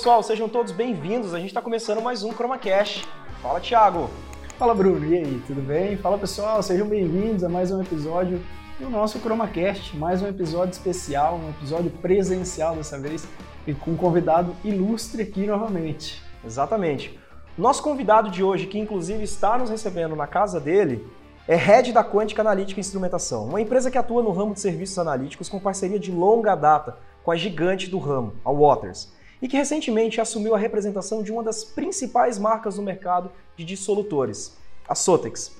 Pessoal, sejam todos bem-vindos. A gente está começando mais um ChromaCast. Fala, Thiago. Fala, Bruno. E aí, tudo bem? Fala pessoal, sejam bem-vindos a mais um episódio do nosso ChromaCast. Mais um episódio especial, um episódio presencial dessa vez e com um convidado ilustre aqui novamente. Exatamente. Nosso convidado de hoje, que inclusive está nos recebendo na casa dele, é head da Quântica Analítica Instrumentação, uma empresa que atua no ramo de serviços analíticos com parceria de longa data com a gigante do ramo, a Waters, e que recentemente assumiu a representação de uma das principais marcas no mercado de dissolutores, a Sotex.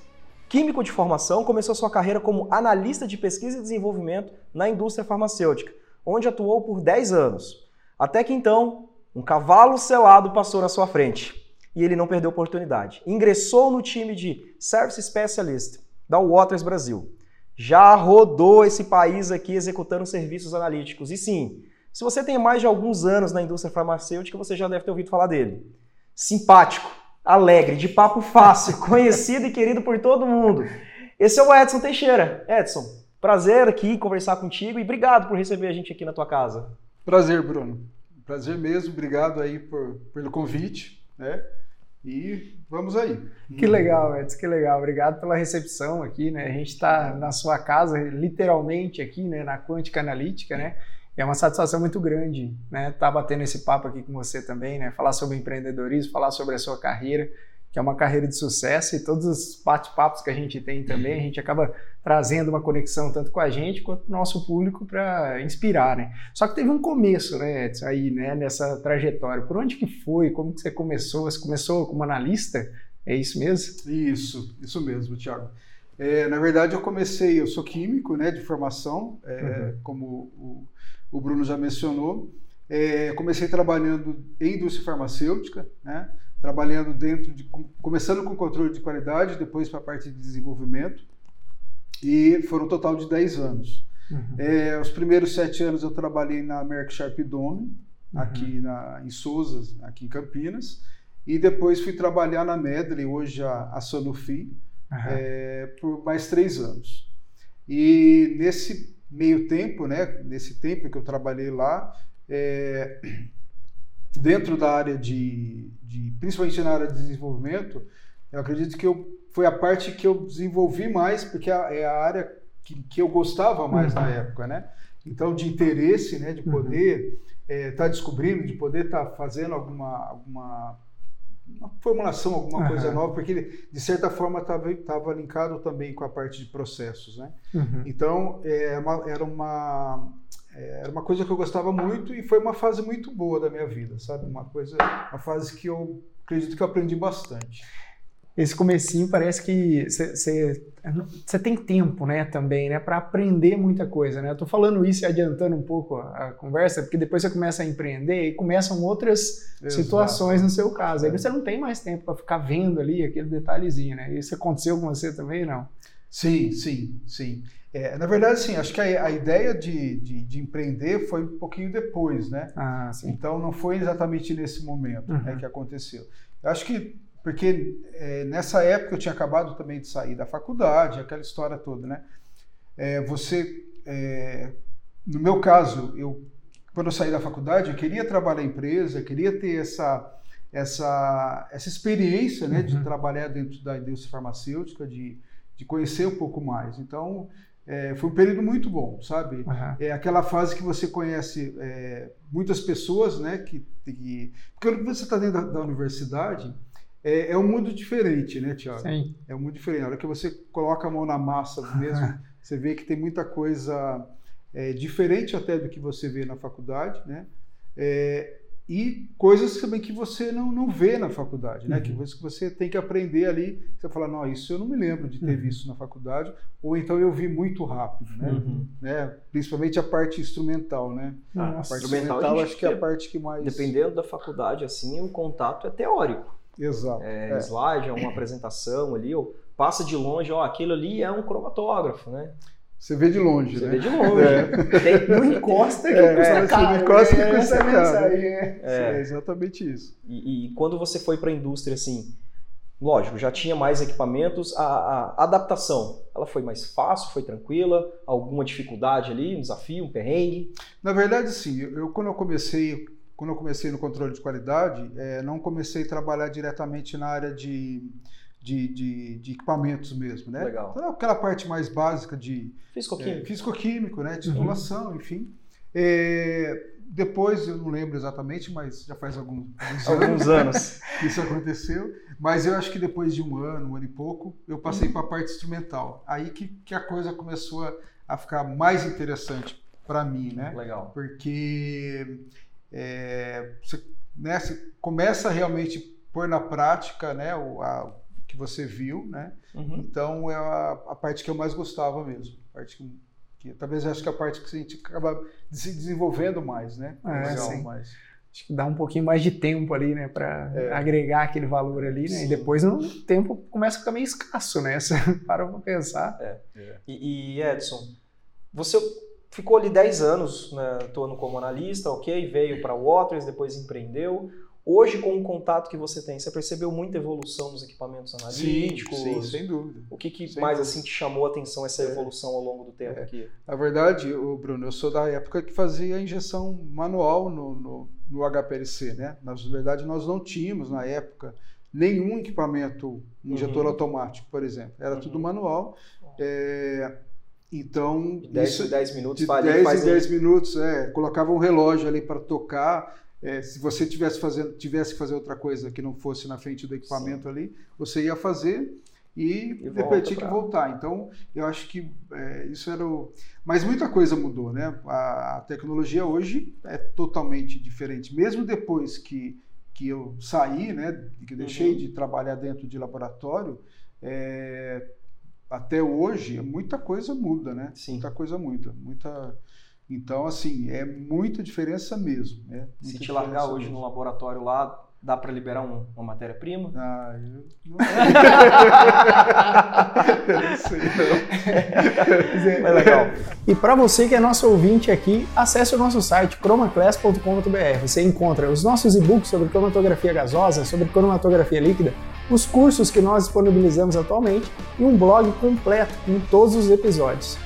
Químico de formação, começou sua carreira como analista de pesquisa e desenvolvimento na indústria farmacêutica, onde atuou por 10 anos. Até que então, um cavalo selado passou na sua frente e ele não perdeu a oportunidade. Ingressou no time de Service Specialist da Waters Brasil. Já rodou esse país aqui executando serviços analíticos. E sim, se você tem mais de alguns anos na indústria farmacêutica, você já deve ter ouvido falar dele. Simpático, alegre, de papo fácil, conhecido e querido por todo mundo. Esse é o Edson Teixeira. Edson, prazer aqui conversar contigo e obrigado por receber a gente aqui na tua casa. Prazer, Bruno. Prazer mesmo. Obrigado aí por, pelo convite, né? E vamos aí. Que legal, Edson, que legal. Obrigado pela recepção aqui, né? A gente está na sua casa, literalmente aqui, né? Na Quântica Analítica, né? É uma satisfação muito grande, né? Estar tá batendo esse papo aqui com você também, né? Falar sobre empreendedorismo, falar sobre a sua carreira, que é uma carreira de sucesso e todos os bate-papos que a gente tem também, a gente acaba trazendo uma conexão tanto com a gente quanto com o nosso público para inspirar, né? Só que teve um começo, né, Edson, aí, né, nessa trajetória. Por onde que foi? Como que você começou? Você começou como analista? É isso mesmo? Isso, isso mesmo, Thiago. É, na verdade, eu comecei, eu sou químico, né, de formação, é, uhum. como o, o, Bruno já mencionou. É, comecei trabalhando em indústria farmacêutica, né, trabalhando dentro de, começando com controle de qualidade, depois para a parte de desenvolvimento, e foram um total de 10 anos. Uhum. É, os primeiros sete anos eu trabalhei na Merck Sharp Dome, uhum. aqui na, em Souza, aqui em Campinas, e depois fui trabalhar na Medley, hoje a, a Sanofi, uhum. é, por mais três anos. E nesse meio tempo, né, nesse tempo que eu trabalhei lá, é, dentro da área de, de, principalmente na área de desenvolvimento, eu acredito que eu, foi a parte que eu desenvolvi mais, porque é a área que, que eu gostava mais uhum. na época, né? Então, de interesse, né, de poder estar uhum. é, tá descobrindo, de poder estar tá fazendo alguma, alguma uma formulação, alguma uhum. coisa nova, porque ele, de certa forma, estava linkado também com a parte de processos, né? Uhum. Então, é, uma, era uma é, era uma coisa que eu gostava muito e foi uma fase muito boa da minha vida, sabe? Uma coisa, uma fase que eu acredito que eu aprendi bastante. Esse comecinho parece que você tem tempo, né, também, né, para aprender muita coisa, né? Eu tô falando isso e adiantando um pouco a, conversa, porque depois você começa a empreender e começam outras Exato. situações no seu caso. Aí você não tem mais tempo para ficar vendo ali aquele detalhezinho, né? Isso aconteceu com você também, não? Sim, sim, sim. É, na verdade, sim, acho que a, a ideia de, de, de, empreender foi um pouquinho depois, né? Ah, sim. Então não foi exatamente nesse momento né, uhum. né, que aconteceu. Eu acho que, porque é, nessa época eu tinha acabado também de sair da faculdade, aquela história toda, né? É, você, é, no meu caso, eu quando eu saí da faculdade, eu queria trabalhar em empresa, queria ter essa essa essa experiência, né, uhum. de trabalhar dentro da indústria farmacêutica, de de conhecer um pouco mais. Então, é, foi um período muito bom, sabe? Uhum. É aquela fase que você conhece é, muitas pessoas, né? Que, que porque quando você está dentro da, da universidade, é, é, um mundo diferente, né, Tiago? Sim. É um mundo diferente. Na hora que você coloca a mão na massa mesmo, você vê que tem muita coisa é, diferente até do que você vê na faculdade, né? É, e coisas também que você não, não vê na faculdade, né? Uhum. Que você, que você tem que aprender ali. Você fala, não, isso eu não me lembro de ter uhum. visto na faculdade, ou então eu vi muito rápido, né? Uhum. né? Principalmente a parte instrumental, né? Ah, a parte instrumental, instrumental acho que é a parte que mais. Dependendo da faculdade, assim, o contato é teórico. Exato. É, é. Slide, é uma apresentação ali, ou passa de longe, ó, aquilo ali é um cromatógrafo, né? Você vê de longe, Você né? vê de longe. É. Tem, não encosta que é, custa caro. Não encosta que custa caro. É. é exatamente isso. E, e quando você foi para a indústria, assim, lógico, já tinha mais equipamentos, a, a, adaptação, ela foi mais fácil, foi tranquila? Alguma dificuldade ali, um desafio, um perrengue? Na verdade, sim. Eu, quando eu comecei quando eu comecei no controle de qualidade, é, não comecei a trabalhar diretamente na área de, de, de, de equipamentos mesmo, né? Legal. Então, aquela parte mais básica de Físico-químico. é, físico-químico, né? Titulação, enfim. É, depois, eu não lembro exatamente, mas já faz alguns, alguns anos Alguns anos. que isso aconteceu. Mas eu acho que depois de um ano, um ano e pouco, eu passei Uhum. para a parte instrumental. Aí que, que a coisa começou a, a ficar mais interessante para mim, né? Legal. Porque é, você, né, você começa a realmente pôr na prática né, o a- o que você viu, né? Uhum. Então é a, a parte que eu mais gostava mesmo. A parte que, que talvez eu acho que é a parte que a gente acaba se desenvolvendo mais, né? É, sim. mais. Acho que dá um pouquinho mais de tempo ali, né, para É. agregar aquele valor ali, né? Sim. E depois o tempo começa a ficar meio escasso, né? Você para pra pensar. E, e, Edson, você ficou ali 10 anos né, atuando como analista, ok? Veio para Waters, depois empreendeu. Hoje, com o contato que você tem, você percebeu muita evolução nos equipamentos analíticos? sim, sem dúvida. O que, que Sem mais dúvida. assim te chamou a atenção essa É. evolução ao longo do tempo É. aqui? Na verdade, o Bruno, eu sou da época que fazia injeção manual no, no, no HPLC, né? Na verdade, nós não tínhamos na época nenhum equipamento um injetor Uhum. automático, por exemplo. Era Uhum. tudo manual. É, então, De 10 isso- em 10 minutos de ali, 10 faz em 10 minutos, é, colocava um relógio ali para tocar. é, se você tivesse, fazendo, tivesse que fazer outra coisa que não fosse na frente do equipamento ali, você ia fazer e, E depois tinha que pra- voltar. Então, eu acho que é, isso era o. Mas muita coisa mudou, né? A, a tecnologia hoje é totalmente diferente. Mesmo depois que, que eu saí, né? Que eu deixei Uhum. de trabalhar dentro de laboratório, é, até hoje, muita coisa muda, né? Sim. Muita coisa muda. Muita... Então, assim, é muita diferença mesmo. Né? Se Muita te largar hoje mesmo. no laboratório lá, dá para liberar um- uma matéria-prima? Ah, eu não sei. não sei, não. É legal. E para você que é nosso ouvinte aqui, acesse o nosso site chromaclass.com.br. Você encontra os nossos e-books sobre cromatografia gasosa, sobre cromatografia líquida, os cursos que nós disponibilizamos atualmente e um blog completo com todos os episódios.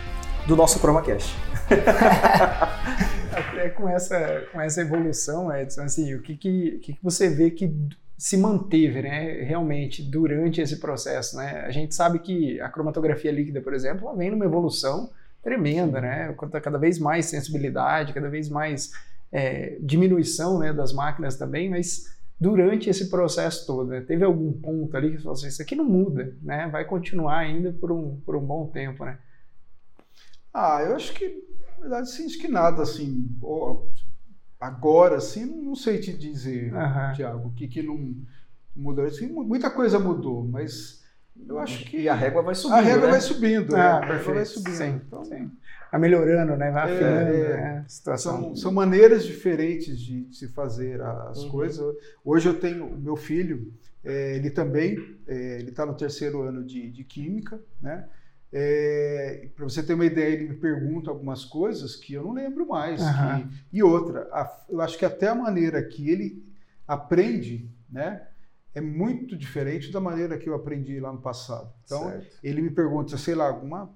Do nosso ChromaCast. Até com essa, com essa evolução, Edson, assim, o que, que, que você vê que se manteve, né, realmente, durante esse processo, né? A gente sabe que a cromatografia líquida, por exemplo, ela vem numa evolução tremenda, né? Cada vez mais sensibilidade, cada vez mais é, diminuição né, das máquinas também, mas durante esse processo todo, né, teve algum ponto ali que você falou assim, isso aqui não muda, né? Vai continuar ainda por um, por um bom tempo, né? Ah, eu acho que, na verdade, sim, acho que nada assim. Agora, assim, não sei te dizer, Aham. Tiago, o que, que não mudou. Assim, mu- muita coisa mudou, mas eu acho que E a régua vai subindo, a régua né? vai subindo. Ah, é, a régua vai subindo. Sim, Então, sim. Vai melhorando, né? Vai É, afinando é. né, a situação. São, são maneiras diferentes de se fazer as Uhum. coisas. Hoje eu tenho o meu filho, é, ele também, é, ele está no terceiro ano de, de química, né? Para você ter uma ideia, ele me pergunta algumas coisas que eu não lembro mais. Aham. que- e outra, a- eu acho que até a maneira que ele aprende, né? É muito diferente da maneira que eu aprendi lá no passado. Então, Certo. ele me pergunta, sei lá, alguma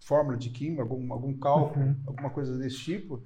fórmula de química, algum, algum cálculo, Uhum. alguma coisa desse tipo.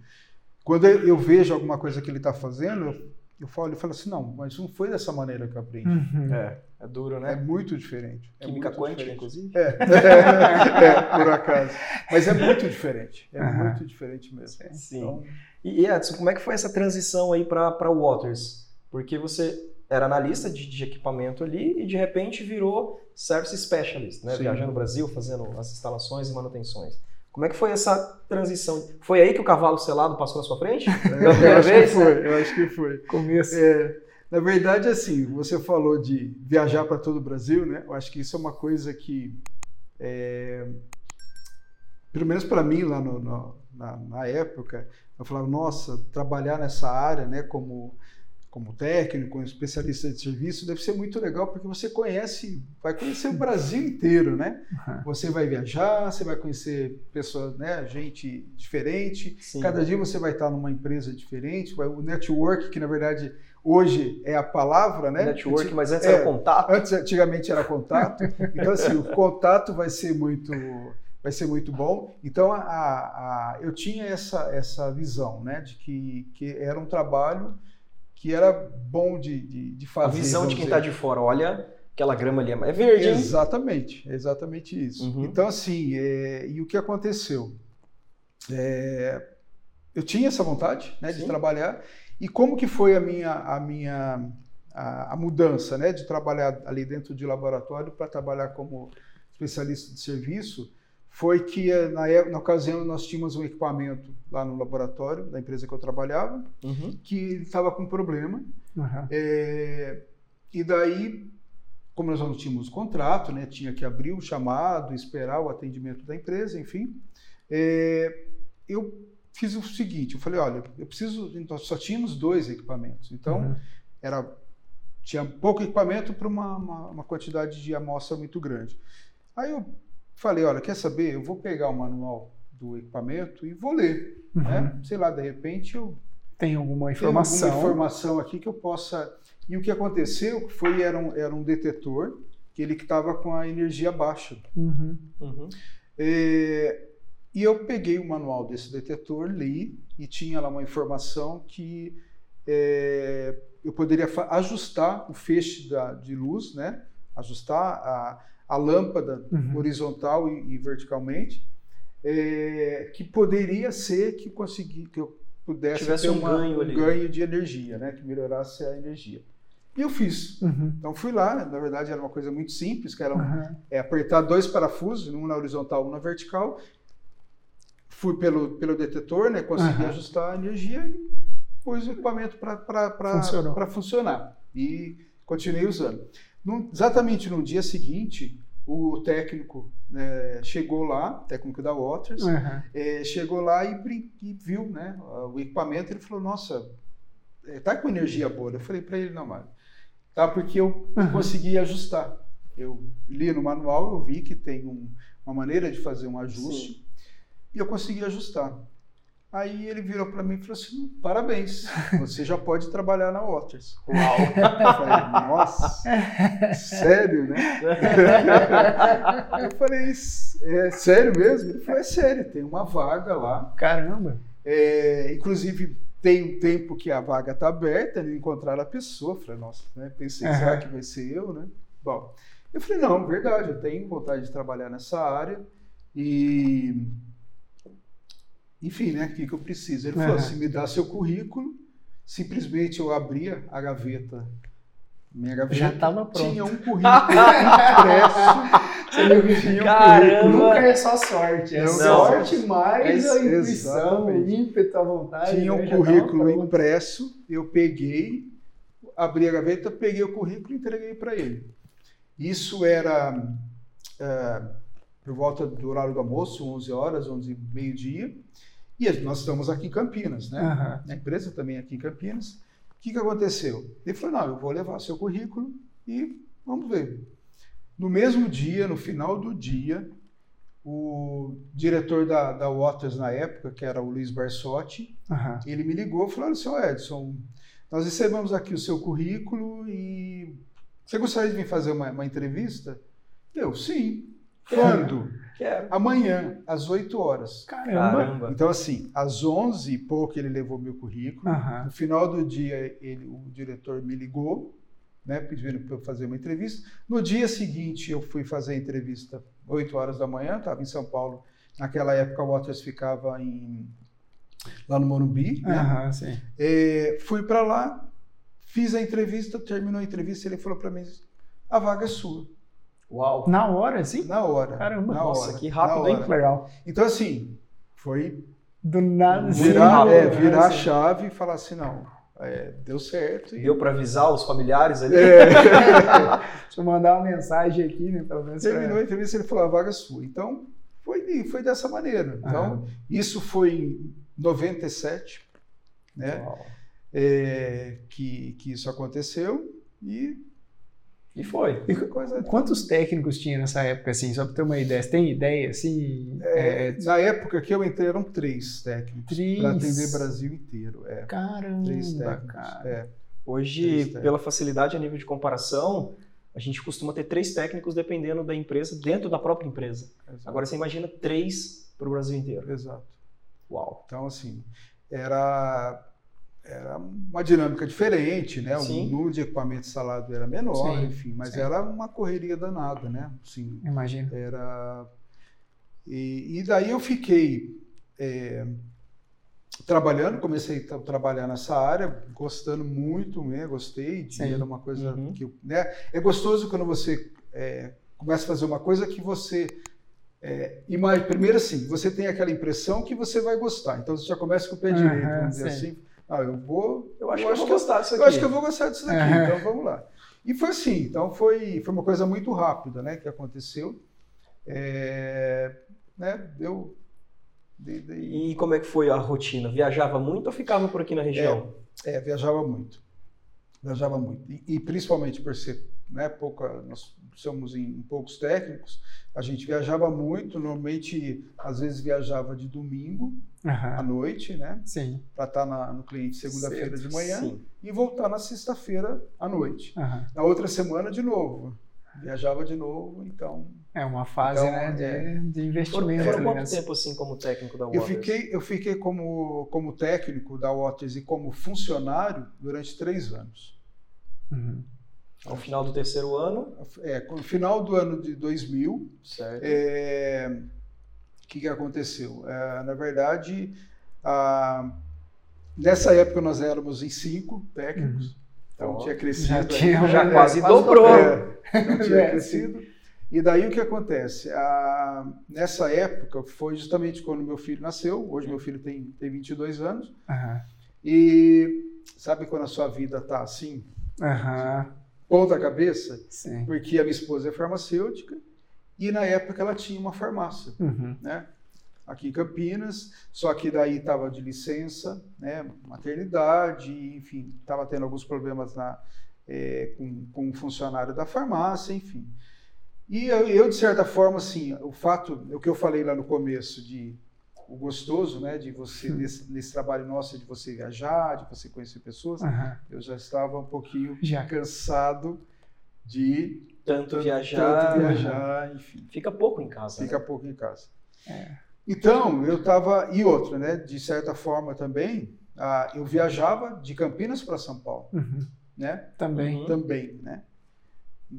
Quando eu eu vejo alguma coisa que ele está fazendo, eu, eu falo, ele fala assim, não, mas não foi dessa maneira que eu aprendi. Uhum. É, é duro, É né? muito diferente. É Química muito quântica, diferente. inclusive. É. é, por acaso. Mas é muito diferente. É Aham. muito diferente mesmo. Sim. Então, E Edson, como é que foi essa transição aí para Waters? Porque você era analista de, de equipamento ali e de repente virou Service Specialist, né? Viajando o Brasil, fazendo as instalações e manutenções. Como é que foi essa transição? Foi aí que o cavalo selado passou na sua frente? Pela eu acho que vez? foi. Eu acho que foi. Começo. É, na verdade, assim, você falou de viajar para todo o Brasil, né? Eu acho que isso é uma coisa que, é, pelo menos para mim lá no- no- na, na época, eu falava, nossa, trabalhar nessa área, né? Como como técnico, como especialista de serviço, deve ser muito legal porque você conhece, vai conhecer o Brasil inteiro, né? Você vai viajar, você vai conhecer pessoas, né? Gente diferente, Sim. Cada dia você vai estar numa empresa diferente, vai- o network, que na verdade hoje é a palavra, né? Network, mas antes É. era contato. Antes, antigamente era contato. Então, assim, o contato vai ser muito, vai ser muito bom. Então, a, a- eu tinha essa, essa visão, né? De que, que era um trabalho que era bom de, de, de fazer. A visão de quem está de fora, olha, aquela grama ali é verde, hein? Exatamente, exatamente isso. Uhum. Então, assim, é, e o que aconteceu? É, eu tinha essa vontade né, de trabalhar, e como que foi a minha, a minha a, a mudança né, de trabalhar ali dentro de laboratório para trabalhar como especialista de serviço? Foi que eh, na, é- na ocasião nós tínhamos um equipamento lá no laboratório da empresa que eu trabalhava, Uhum. que estava com problema, Aham. é, e daí, como nós não tínhamos contrato, né, tinha que abrir o chamado, esperar o atendimento da empresa, enfim, é, eu fiz o seguinte, eu falei, olha, eu preciso, nós só tínhamos dois equipamentos, então Uhum. era tinha pouco equipamento para uma, uma, uma quantidade de amostra muito grande. Aí eu falei, olha, quer saber? Eu vou pegar o manual do equipamento e vou ler, Uhum. né? Sei lá, de repente eu Tem alguma tem informação. alguma informação aqui que eu possa. E o que aconteceu foi era um, era um detetor que ele estava com a energia baixa. Uhum. Uhum. É, e eu peguei o manual desse detetor, li e tinha lá uma informação que é, eu poderia ajustar o feixe da, de luz, né? Ajustar a, a lâmpada Uhum. horizontal e, e verticalmente, é, que poderia ser que, consegui, que eu pudesse Tivesse ter um uma- ganho ali. ganho de energia, né? Que melhorasse a energia. E eu fiz. Uhum. Então fui lá, na verdade era uma coisa muito simples, que era um- Aham. é apertar dois parafusos, um na horizontal, um na vertical. Fui pelo, pelo detetor, né? Consegui Aham. ajustar a energia e pus o equipamento para funcionar. E continuei usando. Num- exatamente no dia seguinte, o técnico né, chegou lá, técnico da Waters, Aham. é, chegou lá e, e viu né, o equipamento. Ele falou: Nossa, é, tá com energia boa. Eu falei para ele: Não, mano, tá porque eu Aham. consegui ajustar. Eu li no manual, eu vi que tem um- uma maneira de fazer um ajuste e eu consegui ajustar. Aí ele virou para mim e falou assim: Parabéns, você já pode trabalhar na Waters. Uau! Eu falei: Nossa, sério, né? Eu falei: É sério mesmo? Ele falou: É sério, tem uma vaga lá. Caramba. É, inclusive, tem um tempo que a vaga está aberta, não encontrar a pessoa. Eu falei, nossa, né? Pensei, será que vai ser eu, né? Bom, eu falei, não, verdade, eu tenho vontade de trabalhar nessa área e. Enfim, né? O que, que eu preciso? Ele falou Aham. assim: me dá seu currículo. Simplesmente eu abria a gaveta. Minha gaveta Já estava pronto. tinha um currículo impresso. Você viu que tinha um Caramba! currículo. Nunca é só sorte, é Não, sorte mais é a intuição, o ímpeto, a vontade. Tinha né? um tava currículo impresso, eu peguei, abri a gaveta, peguei o currículo e entreguei para ele. Isso era é, por volta do horário do almoço, 11 horas, 11 meio-dia, e nós estamos aqui em Campinas, né? Aham. A empresa também é aqui em Campinas. O que, que aconteceu? Ele falou, não, eu vou levar seu currículo e vamos ver. No mesmo dia, no final do dia, o diretor da, da Waters na época, que era o Luiz Barsotti, Aham. ele me ligou e falou: seu Edson, nós recebemos aqui o seu currículo e você gostaria de vir fazer uma, uma entrevista? Eu, sim. Quando? Quero. Amanhã, às 8 horas. Caramba. Caramba. Então, assim, às 11 e pouco ele levou meu currículo. Aham. No final do dia, ele, o diretor me ligou, né, pedindo para eu fazer uma entrevista. No dia seguinte, eu fui fazer a entrevista 8 horas da manhã, estava em São Paulo. Naquela época, a Waters ficava em, lá no Morumbi. Né? É, fui para lá, fiz a entrevista, terminou a entrevista, ele falou para mim: a vaga é sua, Uau! Na hora, assim? na hora. Caramba, na nossa, hora, que rápido, hein? hora. Legal. Então, assim, foi Do nada, assim. virar, né? é, virar a assim. chave e falar assim: não, é, deu certo. E, Deu para avisar os familiares ali? é, Deixa eu mandar uma mensagem aqui, né? Pelo menos. pra- terminou a entrevista, ele falou: a vaga é sua. Então, foi, foi dessa maneira. Então, Aham. isso foi em 97, né? É, que, que isso aconteceu e E foi. E Quantos técnicos tinha nessa época, assim, só para ter uma ideia? Você tem ideia, assim? É, É, na época que eu entrei eram três técnicos Três? para atender Brasil inteiro. É, Caramba, três técnicos. cara. É. Hoje, Três técnicos. pela facilidade a nível de comparação, a gente costuma ter três técnicos dependendo da empresa, dentro da própria empresa. Exato. Agora você imagina três para o Brasil inteiro. Exato. Uau. Então, assim, era. Era uma dinâmica diferente, né? Sim. O número de equipamento instalado era menor, Sim, enfim, mas sim. era uma correria danada, né? Assim, Imagino. era e, e daí eu fiquei é, trabalhando, comecei a tra- trabalhar nessa área, gostando muito, né? Gostei, de, Sim. era uma coisa Uhum. que, né? É gostoso quando você é, começa a fazer uma coisa que você é, ima- primeiro assim, você tem aquela impressão que você vai gostar, então você já começa com o pé direito, vamos dizer sim. assim. Ah, eu vou, Eu acho que eu vou que eu- gostar disso aqui. eu acho que eu vou gostar disso daqui, Aham. então vamos lá. E foi assim, então foi, foi uma coisa muito rápida, né, que aconteceu. É, né, eu dei- dei- E como é que foi a rotina? Viajava muito ou ficava por aqui na região? é, viajava muito, viajava muito e, e principalmente por ser, né, pouca, nós somos em, em poucos técnicos, a gente viajava muito, normalmente às vezes viajava de domingo à Aham. noite, né, Sim. para estar na- no cliente segunda-feira de manhã Sim. e voltar na sexta-feira à noite. Aham. Na outra semana, de novo. Viajava de novo, então. É uma fase Então, né, de, é. de investimento. foram né? quanto tempo assim como técnico da Eu Waters? fiquei, eu fiquei como, como técnico da Waters e como funcionário durante três anos. Uhum. Ao final do terceiro ano, É, no final do ano de 2000, certo? é, o que, que aconteceu? É, na verdade, a- nessa época nós éramos em cinco técnicos, então Ó, tinha crescido. Já tinha já é, quase dobrou. Não tinha É, crescido. E daí o que acontece? Ah, nessa época foi justamente quando meu filho nasceu. Hoje meu filho tem, tem 22 anos. Aham. E sabe quando a sua vida tá assim, Aham. Ponta cabeça? Sim. Porque a minha esposa é farmacêutica e na época ela tinha uma farmácia, Uhum. né? Aqui em Campinas, só que daí estava de licença, né? Maternidade, enfim, estava tendo alguns problemas na, é, com, com um funcionário da farmácia, enfim. E eu, eu, de certa forma, assim, o fato, o que eu falei lá no começo, de o gostoso, né, de você, Hum. nesse, nesse trabalho nosso, de você viajar, de você conhecer pessoas, Aham. eu já estava um pouquinho Já. cansado de Tanto tanto- viajar, tanto viajar, enfim, fica pouco em casa. fica né? pouco em casa. É. Então, eu estava. E outra, né? De certa forma também, ah, eu viajava de Campinas para São Paulo, Uhum. né? Também. Uhum. Também, né?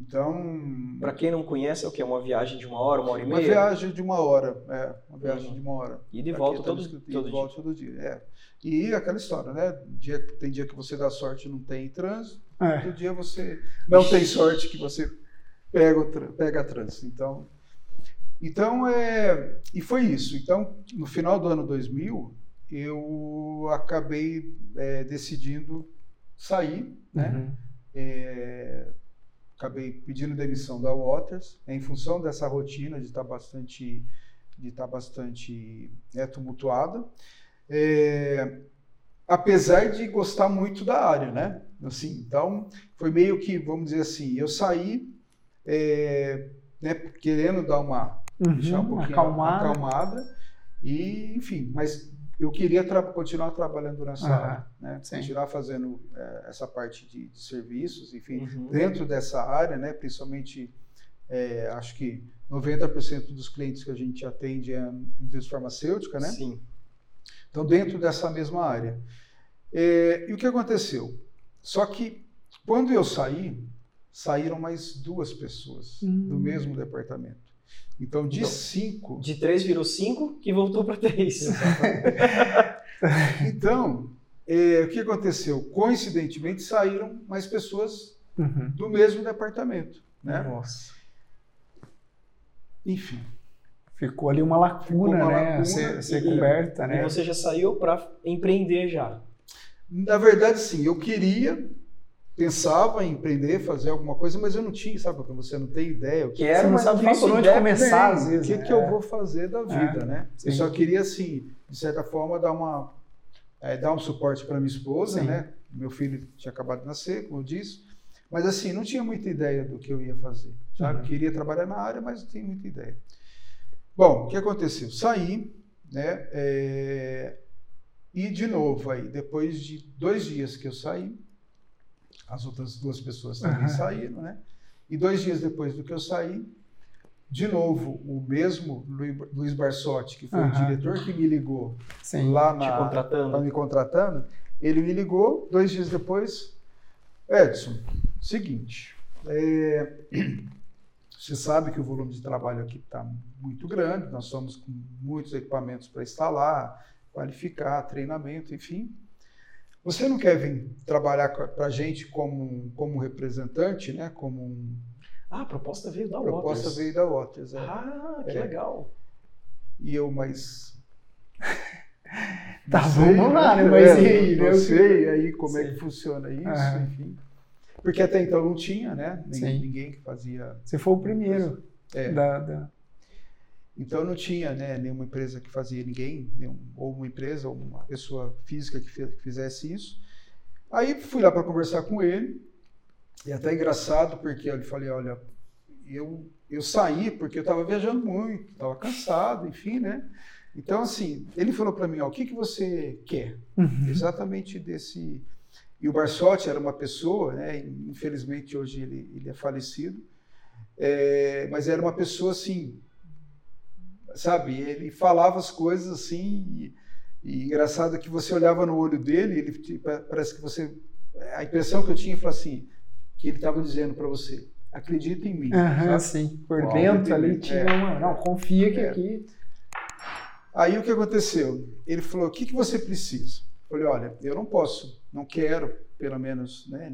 Então. Pra quem não conhece, é o quê? Uma viagem de uma hora, uma hora e Uma meia? viagem de uma hora, é, uma viagem Uhum. de uma hora. E de volta tá todo, escrito, e todo de dia. volta todo dia. É. E aquela história, né? Dia, tem dia que você dá sorte e não tem trânsito, É. outro dia você não tem sorte que você pega, pega trânsito. Então, então é, e foi isso. Então, no final do ano 2000, eu acabei é, decidindo sair, né? Uhum. É, acabei pedindo demissão da Waters em função dessa rotina de estar bastante de estar bastante né, tumultuada É, apesar de gostar muito da área né assim então foi meio que vamos dizer assim eu saí é, né, querendo dar uma um Uhum. pouquinho Acalmada. acalmada e enfim mas eu queria tra- continuar trabalhando nessa Aham, área né sim. continuar fazendo é, essa parte de, de serviços enfim Uhum. dentro dessa área, né, principalmente, é, acho que 90% dos clientes que a gente atende é indústria farmacêutica, né? Sim. Então, dentro dessa mesma área. É, e o que aconteceu? Só que, quando eu saí, saíram mais duas pessoas Hum. do mesmo departamento. Então, de Então, cinco, De três virou cinco, que voltou para três. então, é, o que aconteceu? Coincidentemente, saíram mais pessoas Uhum. do mesmo departamento, né? Nossa. Enfim, Ficou ali uma lacuna, uma né? lacuna ser, ser e- coberta, E né? você já saiu para empreender já. Na verdade, sim, eu queria, pensava em empreender, fazer alguma coisa, mas eu não tinha, sabe? Porque você não tem ideia. O que, Quero, Você não mas sabe nem por onde começar, às o vezes. que, né? que eu vou fazer da vida, É, né? Eu sim. só queria, assim, de certa forma, dar, uma, eh, dar um suporte para minha esposa, Sim. né? Meu filho tinha acabado de nascer, como eu disse. Mas, assim, não tinha muita ideia do que eu ia fazer, sabe? Uhum. Queria trabalhar na área, mas não tinha muita ideia. Bom, o que aconteceu? Saí, né? eh, E, de novo, aí, depois de dois dias que eu saí, as outras duas pessoas também Aham. saíram, né? E dois dias depois do que eu saí, de novo, o mesmo Lu- Luiz Barsotti, que foi Aham. o diretor que me ligou Sim. lá Te na, contratando. pra me contratando, Ele me ligou, dois dias depois, Edson, seguinte, é, você sabe que o volume de trabalho aqui está muito grande, nós somos com muitos equipamentos para instalar, qualificar, treinamento, enfim. Você não quer vir trabalhar para a gente como, como representante, né? Como um, ah, a proposta veio da a Waters. proposta veio da Waters. É. Ah, que É. legal. E eu, mas. Tá, sei, vamos lá, né? né? Mas É, e aí, Não né? sei aí como é que funciona isso, Aham. enfim. Porque até então não tinha, né? Sim. Ninguém que fazia. Você foi o primeiro É. da, da- Então não tinha né, nenhuma empresa que fazia ninguém, nenhum, ou uma empresa, ou uma pessoa física que, que fizesse isso. Aí fui lá para conversar com ele, e até engraçado, porque eu falei, olha, eu, eu saí porque eu estava viajando muito, estava cansado, enfim, né? Então, assim, ele falou para mim, ó, o que, que você quer? Uhum. Exatamente desse... E o Barsotti era uma pessoa, né? Infelizmente hoje ele, ele é falecido, é, mas era uma pessoa assim, sabe? Ele falava as coisas assim e, e engraçado que você olhava no olho dele, ele te- parece que você a impressão que eu tinha foi assim que ele estava dizendo para você, acredita em mim. Aham, sim. Por Uau, dentro ali entendi. tinha É. uma. Não, confia que É. aqui. Aí o que aconteceu? Ele falou: o que, que você precisa? Eu falei: olha, eu não posso, não quero, pelo menos, né,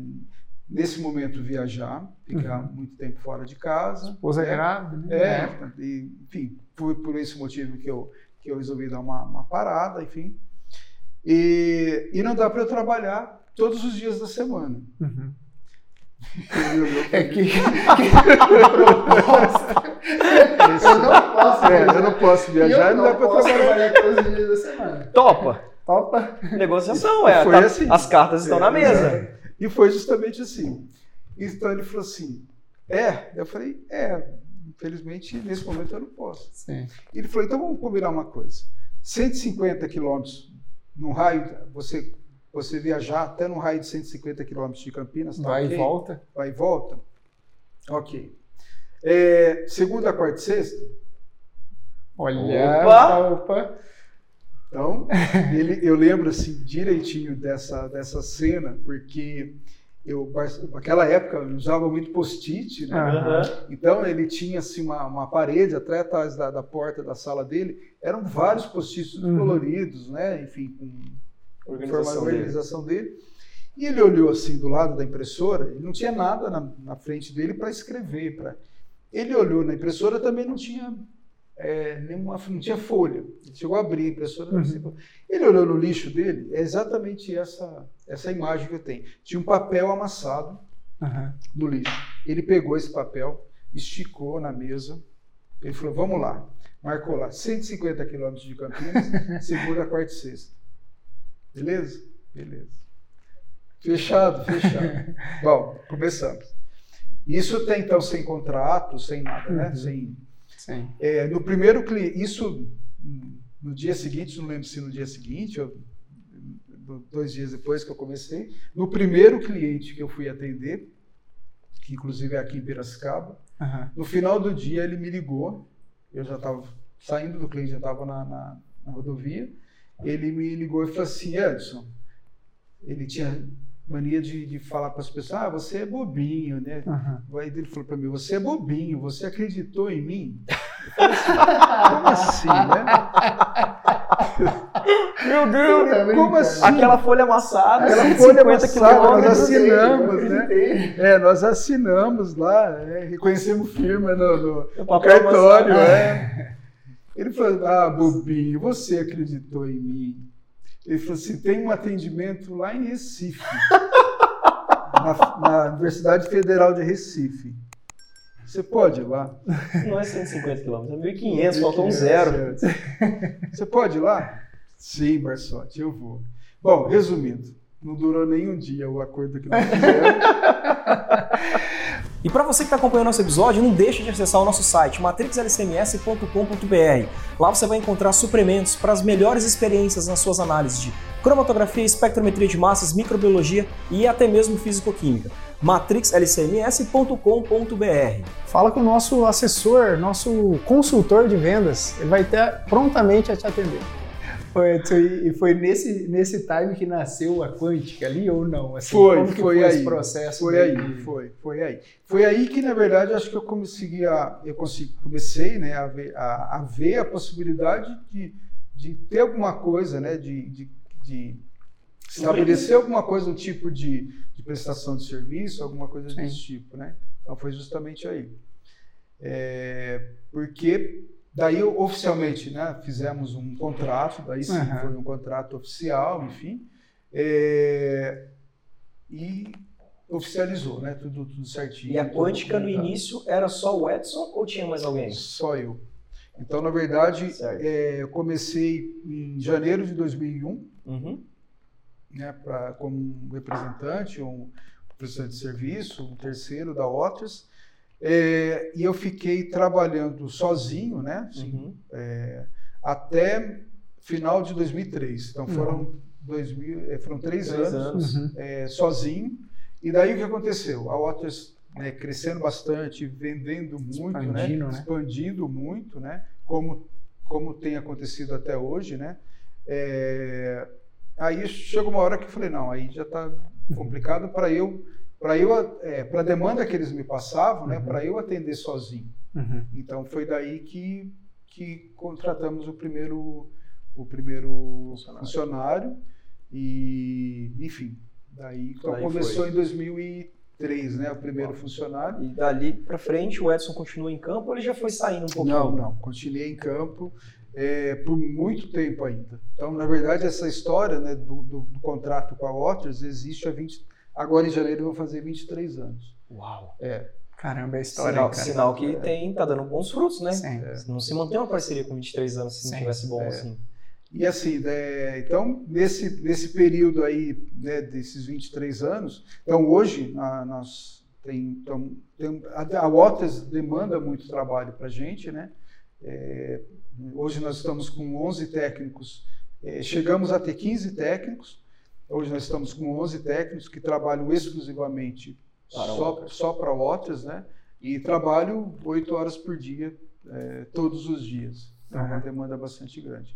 nesse momento, viajar, ficar muito tempo fora de casa. Esposa né? grávida, né? É, e, enfim, foi por esse motivo que eu, que eu resolvi dar uma, uma parada, enfim. E, e não dá para eu trabalhar todos os dias da semana. Uhum. É que. proposta. esse- Eu não posso. É, eu não posso viajar, eu não dá para trabalhar todos os dias da semana. Topa. Topa? Negociação, é. Foi tá- assim. As cartas estão É, na mesa. é. E foi justamente assim. Então ele falou assim: é? Eu falei: é, infelizmente nesse momento eu não posso. Sim. Ele falou: então vamos combinar uma coisa. 150 quilômetros no raio, você, você viajar até no raio de 150 quilômetros de Campinas, tá Vai ok? e volta. Vai e volta? Ok. É, segunda, quarta e sexta? Olha. Opa! opa. Então, ele, eu lembro assim direitinho dessa, dessa cena, porque eu, naquela época, eu usava muito post-it, né? Aham. Então ele tinha assim uma, uma parede atrás atrás da, da porta da sala dele, eram vários post-its Uhum. coloridos, né? Enfim, com Organização forma- dele. organização dele. E ele olhou assim do lado da impressora, ele não tinha nada na, na frente dele para escrever. Pra... Ele olhou na impressora, também não tinha é, nenhuma, não tinha folha. Ele chegou a abrir a impressora. Uhum. Ele olhou no lixo dele, é exatamente essa, essa imagem que eu tenho. Tinha um papel amassado Aham. no lixo. Ele pegou esse papel, esticou na mesa. Ele falou: Vamos lá. Marcou lá 150 quilômetros de Campinas, segunda, quarta e sexta. Beleza? Beleza. Fechado, fechado. Bom, começamos. Isso até então sem contrato, sem nada, né? Uhum. Sem, Sim. é, no primeiro cliente, isso no dia seguinte, não lembro se no dia seguinte ou do- dois dias depois que eu comecei, no primeiro cliente que eu fui atender, que inclusive é aqui em Piracicaba, Aham. no final do dia ele me ligou, eu já estava saindo do cliente, já estava na, na, na rodovia, ele me ligou e falou assim, Edson, ele tinha mania de, de falar para as pessoas, ah, você é bobinho, né? Aham. Aí ele falou para mim, você é bobinho, você acreditou em mim? Eu falei assim, como assim, né? Meu Deus! Como assim? Aquela folha amassada, Aquela 150 folha amassada, nós assinamos, né? É, nós assinamos lá, é, reconhecemos firma no, no- no cartório, é. Ele falou, ah, bobinho, você acreditou em mim. Ele falou assim, tem um atendimento lá em Recife, na, na Universidade Federal de Recife. Você pode ir lá? Não é 150 quilômetros, é 1.500, faltou um zero. Você pode ir lá? Sim, Barsotti, eu vou. Bom, resumindo, não durou nem um dia o acordo que nós fizemos. E para você que está acompanhando nosso episódio, não deixe de acessar o nosso site matrixlcms.com.br. Lá você vai encontrar suprimentos para as melhores experiências nas suas análises de cromatografia, espectrometria de massas, microbiologia e até mesmo fisicoquímica. matrixlcms.com.br. Fala com o nosso assessor, nosso consultor de vendas. Ele vai ter prontamente a te atender. Foi, e foi nesse, nesse time que nasceu a Quântica ali ou não? Assim, foi, foi, foi aí. processo foi aí, foi, foi aí. Foi aí que, na verdade, acho que eu consegui a, eu consegui, comecei né, a, ver, a, a ver a possibilidade de, de ter alguma coisa, né, de, de, de estabelecer alguma coisa, um tipo de, de prestação de serviço, alguma coisa Sim. desse tipo, né? Então foi justamente aí. É, porque daí oficialmente, né, fizemos um contrato, daí sim uhum. foi um contrato oficial, enfim, é, e oficializou, né, tudo, tudo certinho. E a Quântica no início era só o Edson ou tinha mais alguém? Só eu. Então, na verdade, é, eu comecei em janeiro de 2001, uhum. né, pra, como um representante, um representante de serviço, um terceiro da Otters, é, e eu fiquei trabalhando sozinho, né, assim, uhum. é, até final de 2003. Então, foram, uhum. 2000, é, foram três, três anos, anos. É, sozinho. E daí o que aconteceu? A Otters né, crescendo bastante, vendendo muito, né, expandindo, né? expandindo muito, né? como, como tem acontecido até hoje. Né? É, aí chegou uma hora que eu falei, não, aí já está complicado para eu, para eu, é, para a demanda que eles me passavam, né, uhum. para eu atender sozinho. Uhum. Então foi daí que, que contratamos o primeiro, o primeiro funcionário, funcionário e, enfim, daí, então daí começou foi. em 2000 três, né? O primeiro funcionário. E dali para frente o Edson continua em campo ou ele já foi saindo um pouquinho? Não, não. Continuei em campo é, por muito tempo ainda. Então, na verdade, essa história né, do, do, do contrato com a Waters existe há 20... Agora, em janeiro, eu vou fazer 23 anos. Uau! É. Caramba, é história. Sinal, sinal que é. tem, tá dando bons frutos, né? Sim. É. Não se mantém uma parceria com 23 anos se Sim. não tivesse bom é. assim. E assim, né, então, nesse, nesse período aí, né, desses 23 anos, então hoje a, nós tem, então, tem, a, a Waters demanda muito trabalho para a gente, né? É, hoje nós estamos com 11 técnicos, é, chegamos a ter 15 técnicos, hoje nós estamos com 11 técnicos que trabalham exclusivamente para só, só para Waters, né? E trabalham 8 horas por dia, é, todos os dias. Então, é uma demanda bastante grande.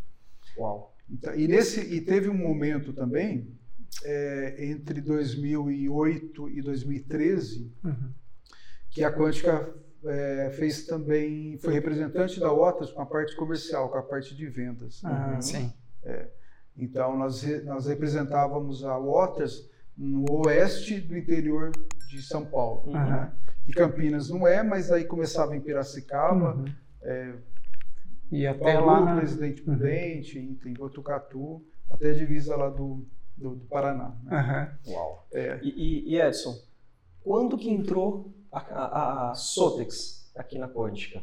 Uau. Então, e, nesse, e teve um momento também, é, entre 2008 e 2013, uhum. que a Quântica é, fez também, foi representante da Otas com a parte comercial, com a parte de vendas. Ah, uhum. Sim. É, então, nós, nós representávamos a Otas no oeste do interior de São Paulo. Uhum. Né? E Campinas não é, mas aí começava em Piracicaba, uhum. é, e até Bauru, lá na... Presidente uhum. Prudente, uhum. tem Botucatu, até a divisa lá do, do, do Paraná. Né? Uhum. Uau. É. E, e, Edson, quando que entrou a, a, a Sotex aqui na Quântica?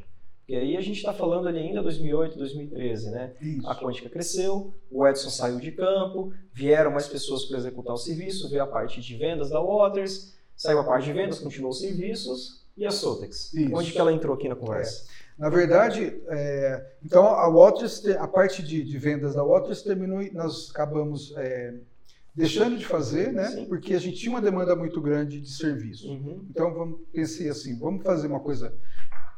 E aí a gente está falando ali ainda 2008, 2013, né? Isso. A Quântica cresceu, o Edson saiu de campo, vieram mais pessoas para executar o serviço, veio a parte de vendas da Waters, saiu a parte de vendas, continuou os serviços, e a Sotex? Isso. Onde que ela entrou aqui na conversa? É. Na verdade, é, então a Waters, a parte de, de, vendas da Waters terminou e nós acabamos é, deixando de fazer, né? Sim. Porque a gente tinha uma demanda muito grande de serviço. Uhum. Então vamos pensei assim, vamos fazer uma coisa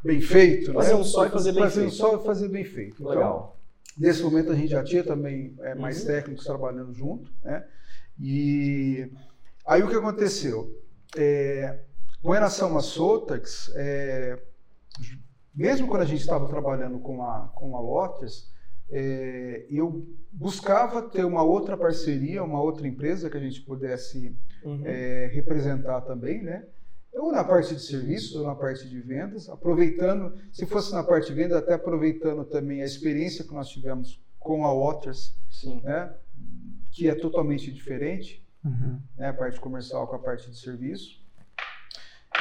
bem feito, né? fazer né? um só e fazer bem fazer feito. um só e fazer bem feito. Então, Legal. nesse momento a gente já tinha também é, mais uhum. técnicos trabalhando junto, né? E aí o que aconteceu? É, com relação a Sotax, é, mesmo quando a gente estava trabalhando com a, com a Lotus, é, eu buscava ter uma outra parceria, uma outra empresa que a gente pudesse uhum. é, representar também, né? Ou na parte de serviços, ou na parte de vendas, aproveitando, se fosse na parte de vendas, até aproveitando também a experiência que nós tivemos com a Waters, Sim. né? que é totalmente diferente, uhum. né? a parte comercial com a parte de serviço.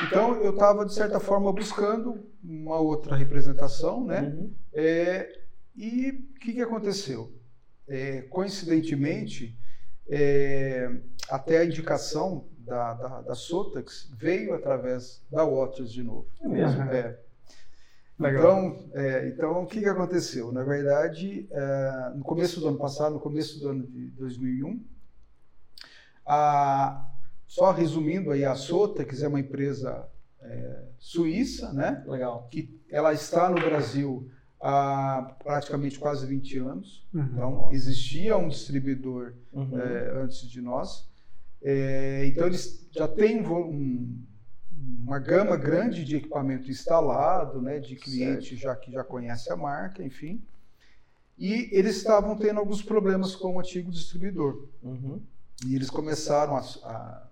Então eu estava de certa forma buscando uma outra representação, né? Uhum. É, e o que, que aconteceu? É, coincidentemente, é, até a indicação da, da, da, Sotax veio através da Waters de novo. É mesmo? É. Então, é, então, o que, que aconteceu? Na verdade, é, no começo do ano passado, no começo do ano de 2001, a, só resumindo aí, a Sota, que é uma empresa é, suíça, né? Legal. Que ela está no Brasil há praticamente quase 20 anos. Uhum. Então, existia um distribuidor Uhum. é, antes de nós. É, então, eles já têm um um- uma gama grande de equipamento instalado, né, de cliente já que já conhece a marca, enfim. E eles estavam tendo alguns problemas com o antigo distribuidor. Uhum. E eles começaram a, a-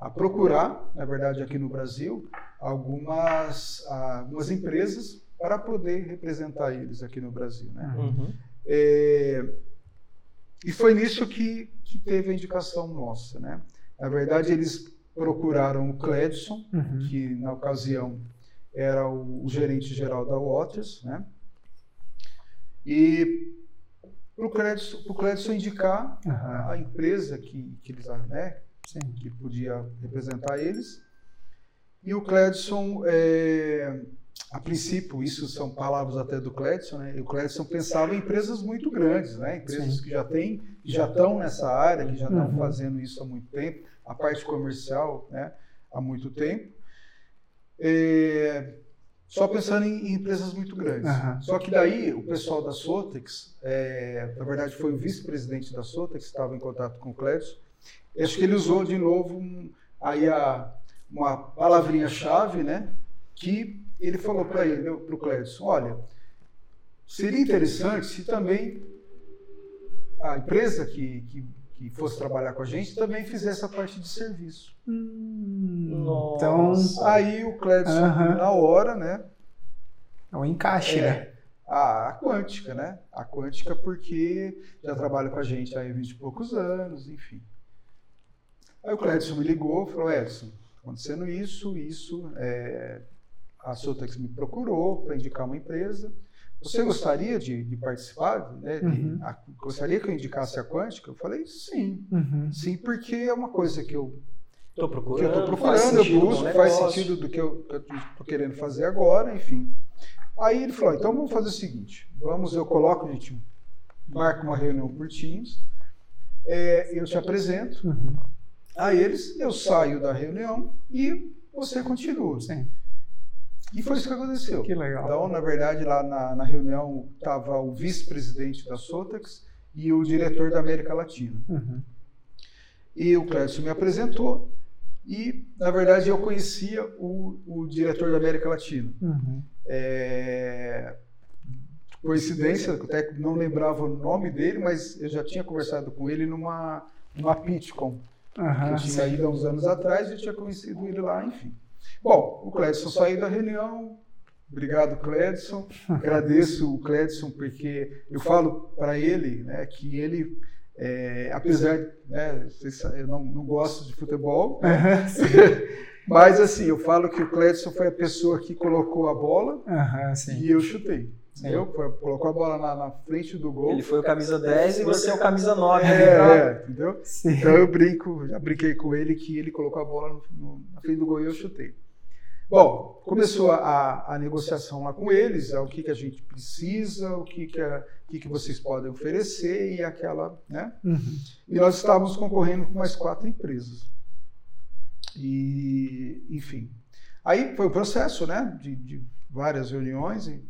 a procurar, na verdade, aqui no Brasil, algumas, algumas empresas para poder representar eles aqui no Brasil. Né? Uhum. É, e foi nisso que, que teve a indicação nossa. Né? Na verdade, eles procuraram o Cledson, Uhum. que na ocasião era o, o gerente geral da Waters, né? E para o Cledson, indicar Aham. a empresa que, que eles, né, Sim. que podia representar eles. E o Cledson, é, a princípio, isso são palavras até do Cledson, né? E o Cledson pensava em empresas muito grandes, né? Empresas Sim. que já têm, que já estão nessa área, que já estão Uhum. fazendo isso há muito tempo, a parte comercial, né? Há muito tempo. É, só pensando em, em empresas muito grandes. Aham. Só que daí o pessoal da Sotex, é, na verdade foi o vice-presidente da Sotex que estava em contato com o Cledson, acho que ele usou de novo um- aí a, uma palavrinha-chave, né? Que ele falou para ele, para o Cledson, olha, seria interessante se também a empresa que, que, que fosse trabalhar com a gente também fizesse a parte de serviço. Hum, Nossa. Então, Aí o Cledson, Aham. na hora, né? é um encaixe, né? É, a, a quântica, né? A quântica porque já trabalha com a gente há 20 e poucos anos, enfim. Aí o Cledson me ligou, falou, Edson, acontecendo isso, isso, é, a Sotex me procurou para indicar uma empresa. Você gostaria de, de participar? Né, de- Uhum. a- gostaria que eu indicasse a quântica? Eu falei, sim. Uhum. Sim, porque é uma coisa que eu Tô que procurando. eu estou faz procurando, eu busco, faz negócio. sentido do que eu estou querendo fazer agora, enfim. Aí ele falou, então vamos fazer o seguinte, vamos, eu coloco, a gente marca uma reunião por Teams, é, eu te apresento Uhum. a eles, eu saio da reunião e você continua. Sim. E foi isso que aconteceu. Que legal. Então, na verdade, lá na, na reunião estava o vice-presidente da Sotex e o diretor da América Latina. Uhum. E o Clécio me apresentou e, na verdade, eu conhecia o, o diretor da América Latina. Uhum. É, Coincidência, eu até não lembrava o nome dele, mas eu já tinha conversado com ele numa, numa PitCon, que Aham, eu tinha ido há uns anos atrás e eu tinha conhecido ele lá, enfim. Bom, o Cledson saiu da reunião. Obrigado, Cledson. Agradeço o Cledson porque eu falo para ele né, que ele, é, apesar, né, vocês sabem, eu não, não gosto de futebol, né, mas assim, eu falo que o Cledson foi a pessoa que colocou a bola sim. e eu chutei. Sim. Eu colocou a bola na, na frente do gol. Ele foi o camisa 10 e você é o camisa 9. É, né? é, entendeu? Sim. Então eu brinco, já brinquei com ele que ele colocou a bola no, no, na frente do gol e eu chutei. Bom, começou a, a negociação lá com eles, é, o que, que a gente precisa, o que, que, a- o que, que vocês podem oferecer e aquela, né? Uhum. E nós estávamos concorrendo com mais quatro empresas. E, enfim. Aí foi o processo, né? De, de várias reuniões e,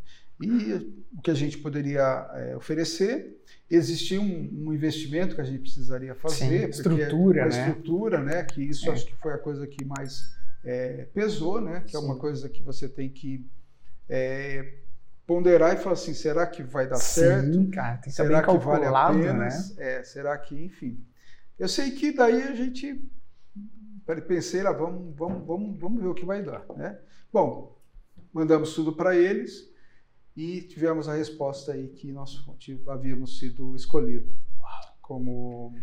e o que a gente poderia é, oferecer. Existia um, um investimento que a gente precisaria fazer. Sim, porque estrutura, né? estrutura, né? Que isso É. acho que foi a coisa que mais é, pesou, né? Que é uma Sim. coisa que você tem que é, ponderar e falar assim, será que vai dar certo? Sim, cara, tem que Será que vale a calculado, pena? né? É, será que, enfim. Eu sei que daí a gente pensei lá, vamos, vamos, vamos, vamos ver o que vai dar, né? Bom, mandamos tudo para eles e tivemos a resposta aí que nós havíamos sido escolhidos como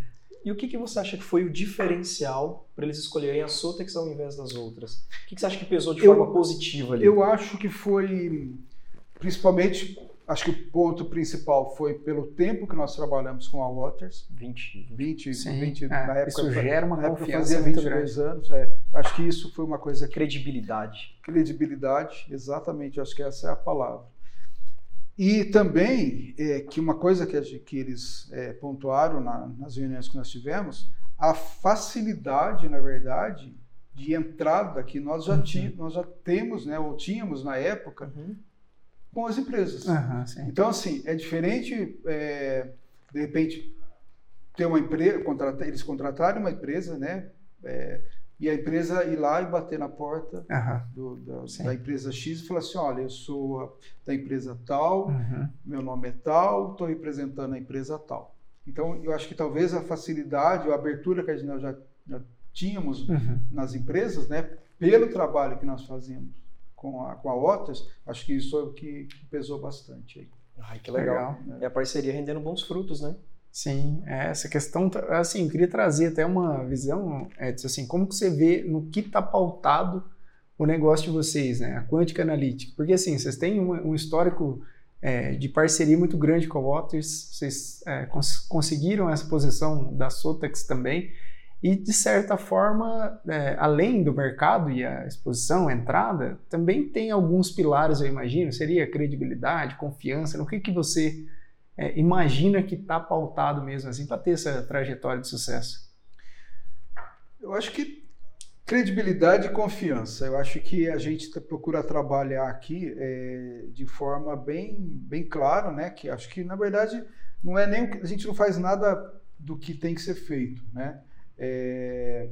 E o que, que você acha que foi o diferencial para eles escolherem a Sotex ao invés das outras? O que, que você acha que pesou de Eu- forma positiva ali? Eu acho que foi, principalmente, acho que o ponto principal foi pelo tempo que nós trabalhamos com a Waters, 20. 20, Sim, 20 é, na época. isso gera uma na época fazia muito 22 anos. é. acho que isso foi uma coisa que Credibilidade. credibilidade, exatamente, acho que essa é a palavra. E também é, que uma coisa que, que eles é, pontuaram na- nas reuniões que nós tivemos, a facilidade, na verdade, de entrada que nós já, Uhum. nós já temos, né, ou tínhamos na época, Uhum. com as empresas. Sim. Então, assim, é diferente, é, de repente, ter uma empresa, contratar, eles contratarem uma empresa, né? é, e a empresa ir lá e bater na porta Aham. do- da, da empresa X e falar assim, olha, eu sou a- da empresa tal, Uhum. meu nome é tal, estou representando a empresa tal. Então, eu acho que talvez a facilidade, a abertura que a gente nós já, já tínhamos Uhum. nas empresas, né, pelo trabalho que nós fazíamos com a, com a Otters, acho que isso é o que, que pesou bastante aí. Ai, que legal. Legal. É a parceria rendendo bons frutos, né? Sim, é, essa questão, assim, queria trazer até uma visão, Edson, assim, como que você vê no que está pautado o negócio de vocês, né, a Quântica Analytics, porque assim, vocês têm um, um histórico é, de parceria muito grande com a Waters, vocês é, cons- conseguiram essa posição da Sotex também, e de certa forma, é, além do mercado e a exposição, a entrada, também tem alguns pilares, eu imagino, seria credibilidade, confiança, no que que você é, imagina que está pautado mesmo assim para ter essa trajetória de sucesso? Eu acho que credibilidade e confiança. Eu acho que a gente tá- procura trabalhar aqui é, de forma bem, bem clara, né? Que acho que na verdade não é nem a gente não faz nada do que tem que ser feito, né? É,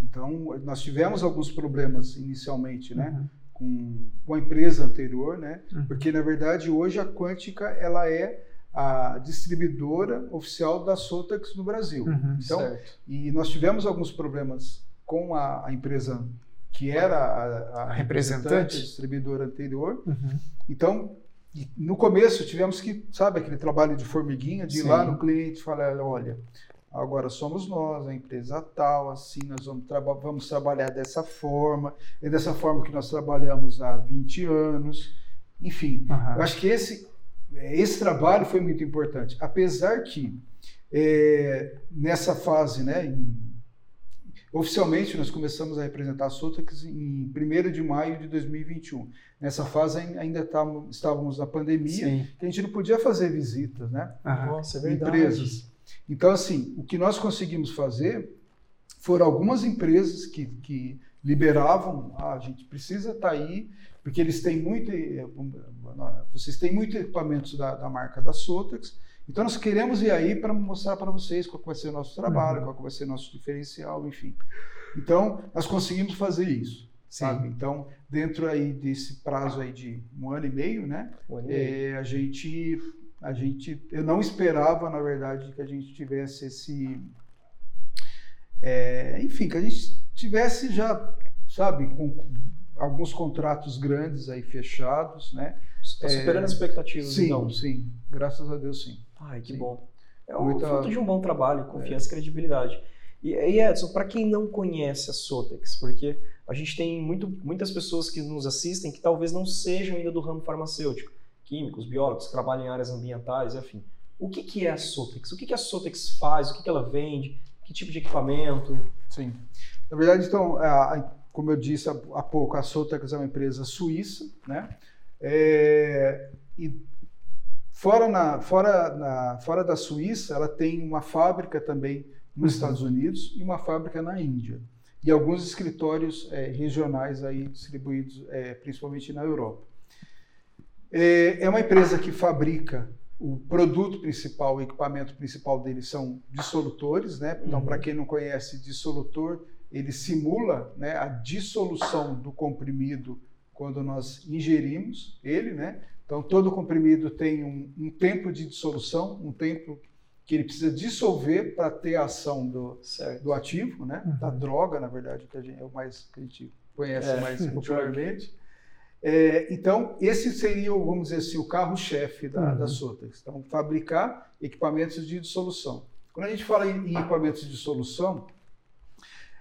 então nós tivemos alguns problemas inicialmente, né? Uhum. Com, com a empresa anterior, né? Uhum. Porque na verdade hoje a Quântica ela é a distribuidora oficial da Sotex no Brasil. Uhum. Então, certo. e nós tivemos alguns problemas com a, a empresa que era a, a representante. a distribuidora anterior. Uhum. Então, no começo tivemos que, sabe, aquele trabalho de formiguinha, de ir Sim. lá no cliente e falar, olha, agora somos nós, a empresa tal, assim, nós vamos, traba vamos trabalhar dessa forma, é dessa forma que nós trabalhamos há 20 anos, enfim. Aham. Eu acho que esse, esse trabalho foi muito importante. Apesar que é, nessa fase, né, em- oficialmente nós começamos a representar a Sotex em 1 de maio de 2021. Nessa fase ai- ainda estávamos, estávamos na pandemia, Sim. que a gente não podia fazer visitas, né? Nossa, é verdade. empresas. Então, assim, o que nós conseguimos fazer foram algumas empresas que, que liberavam, ah, a gente precisa estar aí, porque eles têm muito, eh, vocês têm muito equipamentos da, da marca da Sotex, então nós queremos ir aí para mostrar para vocês qual vai ser o nosso trabalho, Uhum. qual vai ser o nosso diferencial, enfim. Então, nós conseguimos fazer isso, sabe? Então, dentro aí desse prazo aí de um ano e meio, né? Um ano e meio. É, a gente a gente eu não esperava na verdade que a gente tivesse esse é, enfim que a gente tivesse já sabe com alguns contratos grandes aí fechados né Está superando as expectativas, sim então. sim graças a Deus sim Ai, que Sim. bom. É um Muita- fruto de um bom trabalho, confiança e credibilidade. E, e Edson, para quem não conhece a Sotex, porque a gente tem muito, muitas pessoas que nos assistem que talvez não sejam ainda do ramo farmacêutico, químicos, biólogos, que trabalham em áreas ambientais, enfim. O que, que é a Sotex? O que, que a Sotex faz? O que, que ela vende? Que tipo de equipamento? sim na verdade então a- a- como eu disse há, pouco a Sotex é uma empresa suíça né É, e Fora, na, fora, na, fora da Suíça, ela tem uma fábrica também nos Uhum. Estados Unidos e uma fábrica na Índia. E alguns escritórios eh, regionais aí distribuídos eh, principalmente na Europa. É, é uma empresa que fabrica o produto principal, o equipamento principal deles são dissolutores, né? Então, Uhum. para quem não conhece, dissolutor, ele simula né, a dissolução do comprimido quando nós ingerimos ele, né? Então, todo comprimido tem um, um tempo de dissolução, um tempo que ele precisa dissolver para ter a ação do, Certo. do ativo, né? Uhum. Da droga, na verdade, que a gente, é o mais que a gente conhece É, mais popularmente. É, então, esse seria, o, vamos dizer assim, o carro-chefe da, Uhum. da Sotex. Então, fabricar equipamentos de dissolução. Quando a gente fala em, em equipamentos de dissolução,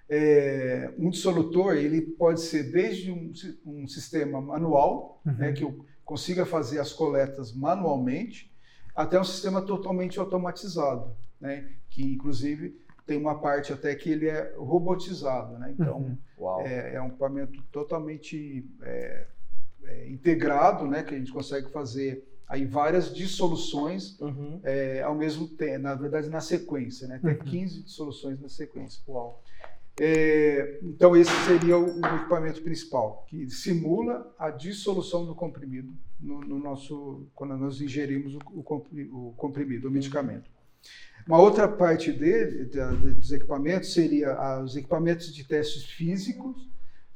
é, um dissolutor ele pode ser desde um, um sistema manual, Uhum. né, que eu consiga fazer as coletas manualmente, até um sistema totalmente automatizado, né, que inclusive tem uma parte até que ele é robotizado, né, então Uhum. É, é um equipamento totalmente é, é, integrado, né, que a gente consegue fazer aí várias dissoluções Uhum. é, ao mesmo tempo, na verdade na sequência, né, até Uhum. 15 dissoluções na sequência. Uau. É, então esse seria o, o, equipamento principal, que simula a dissolução do comprimido no, no nosso quando nós ingerimos o, o, comprimido, o medicamento. Uma outra parte dele, dos equipamentos seria os equipamentos de testes físicos,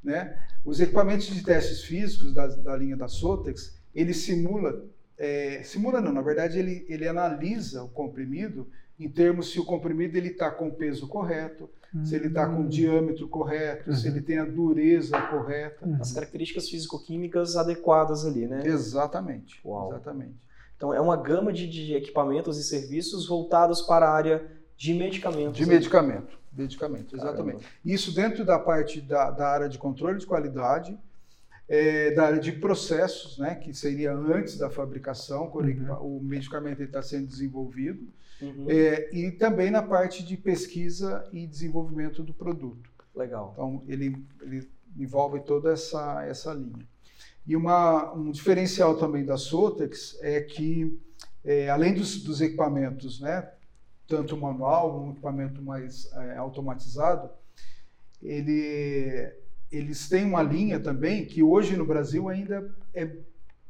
né? Os equipamentos de testes físicos da, da linha da Sotex, ele simula, é, simula não, na verdade ele, ele analisa o comprimido em termos se o comprimido ele está com o peso correto, uhum. se ele está com o hum. diâmetro correto, uhum. se ele tem a dureza correta. Uhum. As características físico-químicas adequadas ali, né? Exatamente. Uau. Exatamente. Então é uma gama de, de equipamentos e serviços voltados para a área de medicamentos. De medicamento, medicamento, exatamente. Caramba. Isso dentro da parte da, da área de controle de qualidade, é, da área de processos, né, que seria antes da fabricação, quando uhum. o medicamento está sendo desenvolvido, uhum. é, e também na parte de pesquisa e desenvolvimento do produto. Legal. Então, ele, ele envolve toda essa, essa linha. E uma, um diferencial também da Sotex é que, é, além dos, dos, equipamentos, né, tanto manual, um equipamento mais é, automatizado, ele eles têm uma linha também que hoje no Brasil ainda é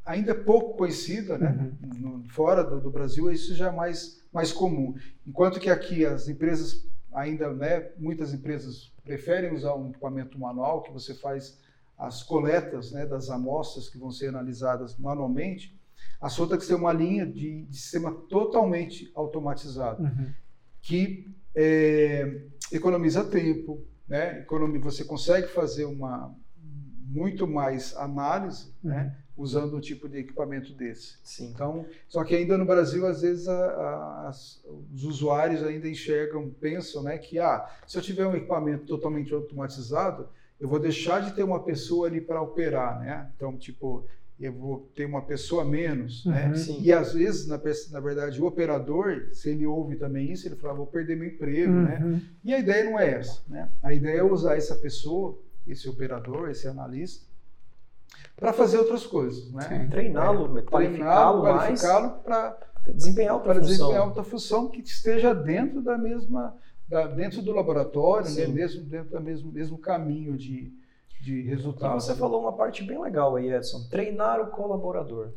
ainda é pouco conhecida, né? Uhum. Fora do, do, Brasil isso já é mais mais comum. Enquanto que aqui as empresas ainda, né? Muitas empresas preferem usar um equipamento manual que você faz as coletas, né? Das amostras que vão ser analisadas manualmente. A Sotax tem uma linha de, de sistema totalmente automatizado uhum. que é, economiza tempo, né? Você consegue fazer uma muito mais análise, né? uhum. né? Usando um tipo de equipamento desse. Sim. Então, só que ainda no Brasil, às vezes, a, a, as, os usuários ainda enxergam, pensam, né? Que, ah, se eu tiver um equipamento totalmente automatizado, eu vou deixar de ter uma pessoa ali para operar, né? Então, tipo, eu vou ter uma pessoa menos, né? uhum, né? Sim. E às vezes, na, na, verdade, o operador, se ele ouve também isso, ele fala, vou perder meu emprego, né? uhum. né? E a ideia não é essa, né? A ideia é usar essa pessoa, esse operador, esse analista, para fazer outras coisas, né? Treiná-lo, é, qualificá-lo qualificá-lo para desempenhar outra função. desempenhar outra função que esteja dentro da mesma, da, dentro do laboratório, né? mesmo dentro do mesmo, mesmo caminho de de resultado. E você falou uma parte bem legal aí, Edson, treinar o colaborador.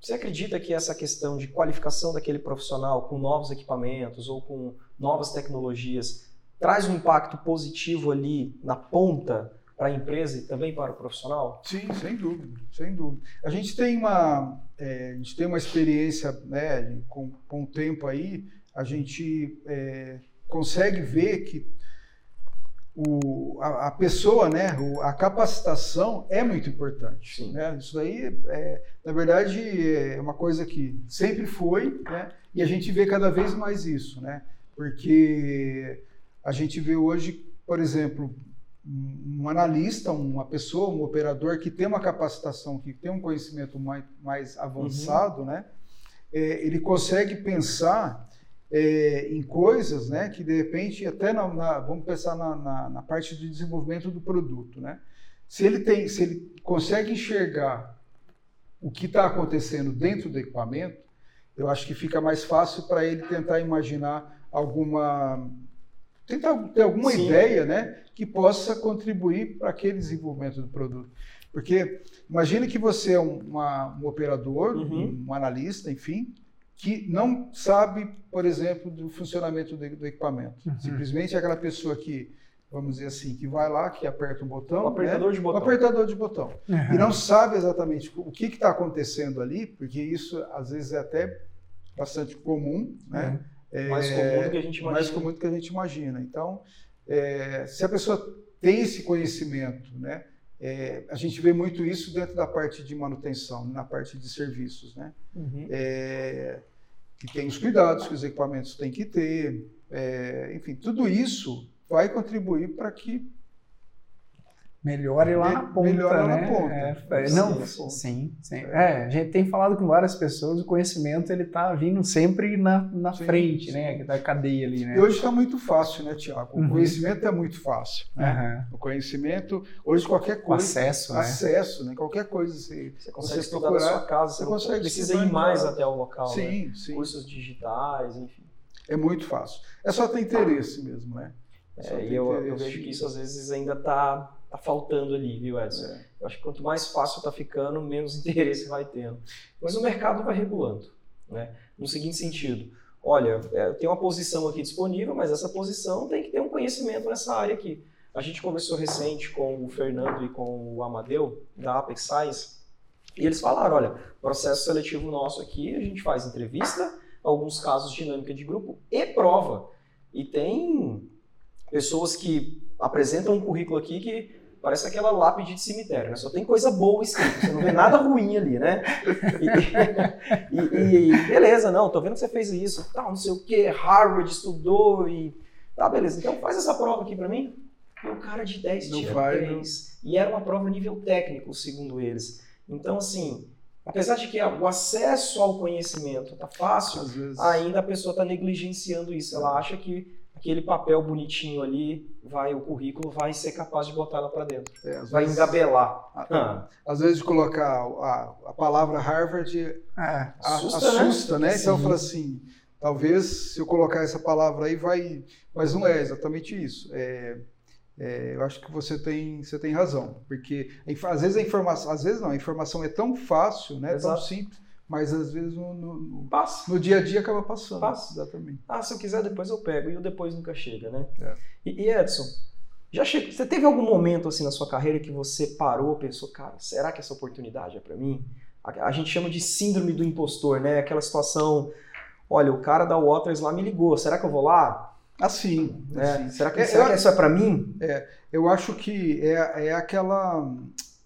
Você acredita que essa questão de qualificação daquele profissional com novos equipamentos ou com novas tecnologias traz um impacto positivo ali na ponta para a empresa e também para o profissional? Sim, sem dúvida, sem dúvida. A gente tem uma, é, a gente tem uma experiência, né, com, com o tempo aí, a gente é, consegue ver que o, a, a, pessoa, né, o, a capacitação é muito importante. Sim. Né? Isso aí, é, na verdade, é uma coisa que sempre foi, né? e a gente vê cada vez mais isso, né? porque a gente vê hoje, por exemplo, um analista, uma pessoa, um operador que tem uma capacitação, que tem um conhecimento mais, mais avançado, uhum. né? É, ele consegue pensar é, em coisas né, que de repente, até na, na, vamos pensar na, na, na, parte de desenvolvimento do produto. Né? Se ele tem, se ele consegue enxergar o que está acontecendo dentro do equipamento, eu acho que fica mais fácil para ele tentar imaginar alguma tentar ter alguma Sim. ideia, né, que possa contribuir para aquele desenvolvimento do produto. Porque imagine que você é um, uma, um operador, uhum. um analista, enfim, que não sabe, por exemplo, do funcionamento do, do equipamento. Uhum. Simplesmente é aquela pessoa que, vamos dizer assim, que vai lá, que aperta um botão. O apertador né? de botão. O apertador de botão. Uhum. E não sabe exatamente o que está acontecendo ali, porque isso às vezes é até bastante comum, né? Uhum. É, mais comum do que a gente imagina. Mais comum do que a gente imagina. Então, é, se a pessoa tem esse conhecimento, né? É, a gente vê muito isso dentro da parte de manutenção, na parte de serviços, né? Uhum. É, que tem os cuidados que os equipamentos têm que ter, é, enfim, tudo isso vai contribuir para que melhore lá na ponta, melhore né? na ponta. É, é não, sim, sim, sim. É, a gente tem falado com várias pessoas, o conhecimento ele tá vindo sempre na, na frente, né, da cadeia ali, né? E hoje está muito fácil, né, Tiago? O uhum. conhecimento é muito fácil, né? Uhum. O conhecimento, hoje qualquer coisa, o acesso, né? acesso, né? Qualquer coisa você, você consegue você procurar, na sua casa, você, você consegue precisa ir mais até o local, sim, né? sim. Cursos digitais, enfim. É muito fácil. É só ter interesse mesmo, né? É, e eu, eu vejo que isso às vezes ainda está tá faltando ali, viu, Edson? É. Eu acho que quanto mais fácil está ficando, menos interesse vai tendo. Mas o mercado vai regulando, né? No seguinte sentido, olha, é, tem uma posição aqui disponível, mas essa posição tem que ter um conhecimento nessa área aqui. A gente conversou recente com o Fernando e com o Amadeu, da Apex Science, e eles falaram, olha, processo seletivo nosso aqui, a gente faz entrevista, alguns casos dinâmica de grupo e prova. E tem pessoas que apresentam um currículo aqui que parece aquela lápide de cemitério, né? Só tem coisa boa escrita, você não vê nada ruim ali, né? E, e, e, beleza, não, tô vendo que você fez isso, tal, não sei o que, Harvard estudou e tá, beleza. Então faz essa prova aqui para mim. E o cara de 10 não tira vai, 3. Não. E era uma prova nível técnico, segundo eles. Então, assim, apesar de que o acesso ao conhecimento tá fácil, ainda a pessoa está negligenciando isso. Ela acha que aquele papel bonitinho ali, vai o currículo vai ser capaz de botar lá para dentro. É, vai vezes, engabelar. Ah. Às vezes de colocar a, a palavra Harvard é, assusta, assusta, né? né? Então eu falo assim, talvez se eu colocar essa palavra aí vai, mas não é exatamente isso. É, é, eu acho que você tem, você tem razão, porque às vezes a informação, às vezes não, a informação é tão fácil, né, tão simples, mas às vezes no, no, Passa. no dia a dia acaba passando. Passa. Exatamente. Ah, se eu quiser depois eu pego, e o depois nunca chega, né? É. E, e, Edson, já chegou, você teve algum momento assim na sua carreira que você parou, pensou, cara, será que essa oportunidade é para mim? A, a, gente chama de síndrome do impostor, né? Aquela situação, olha, o cara da Waters lá me ligou, será que eu vou lá? Assim, é, assim. Será que, é, será eu, que isso é para mim? É, eu acho que é, é aquela.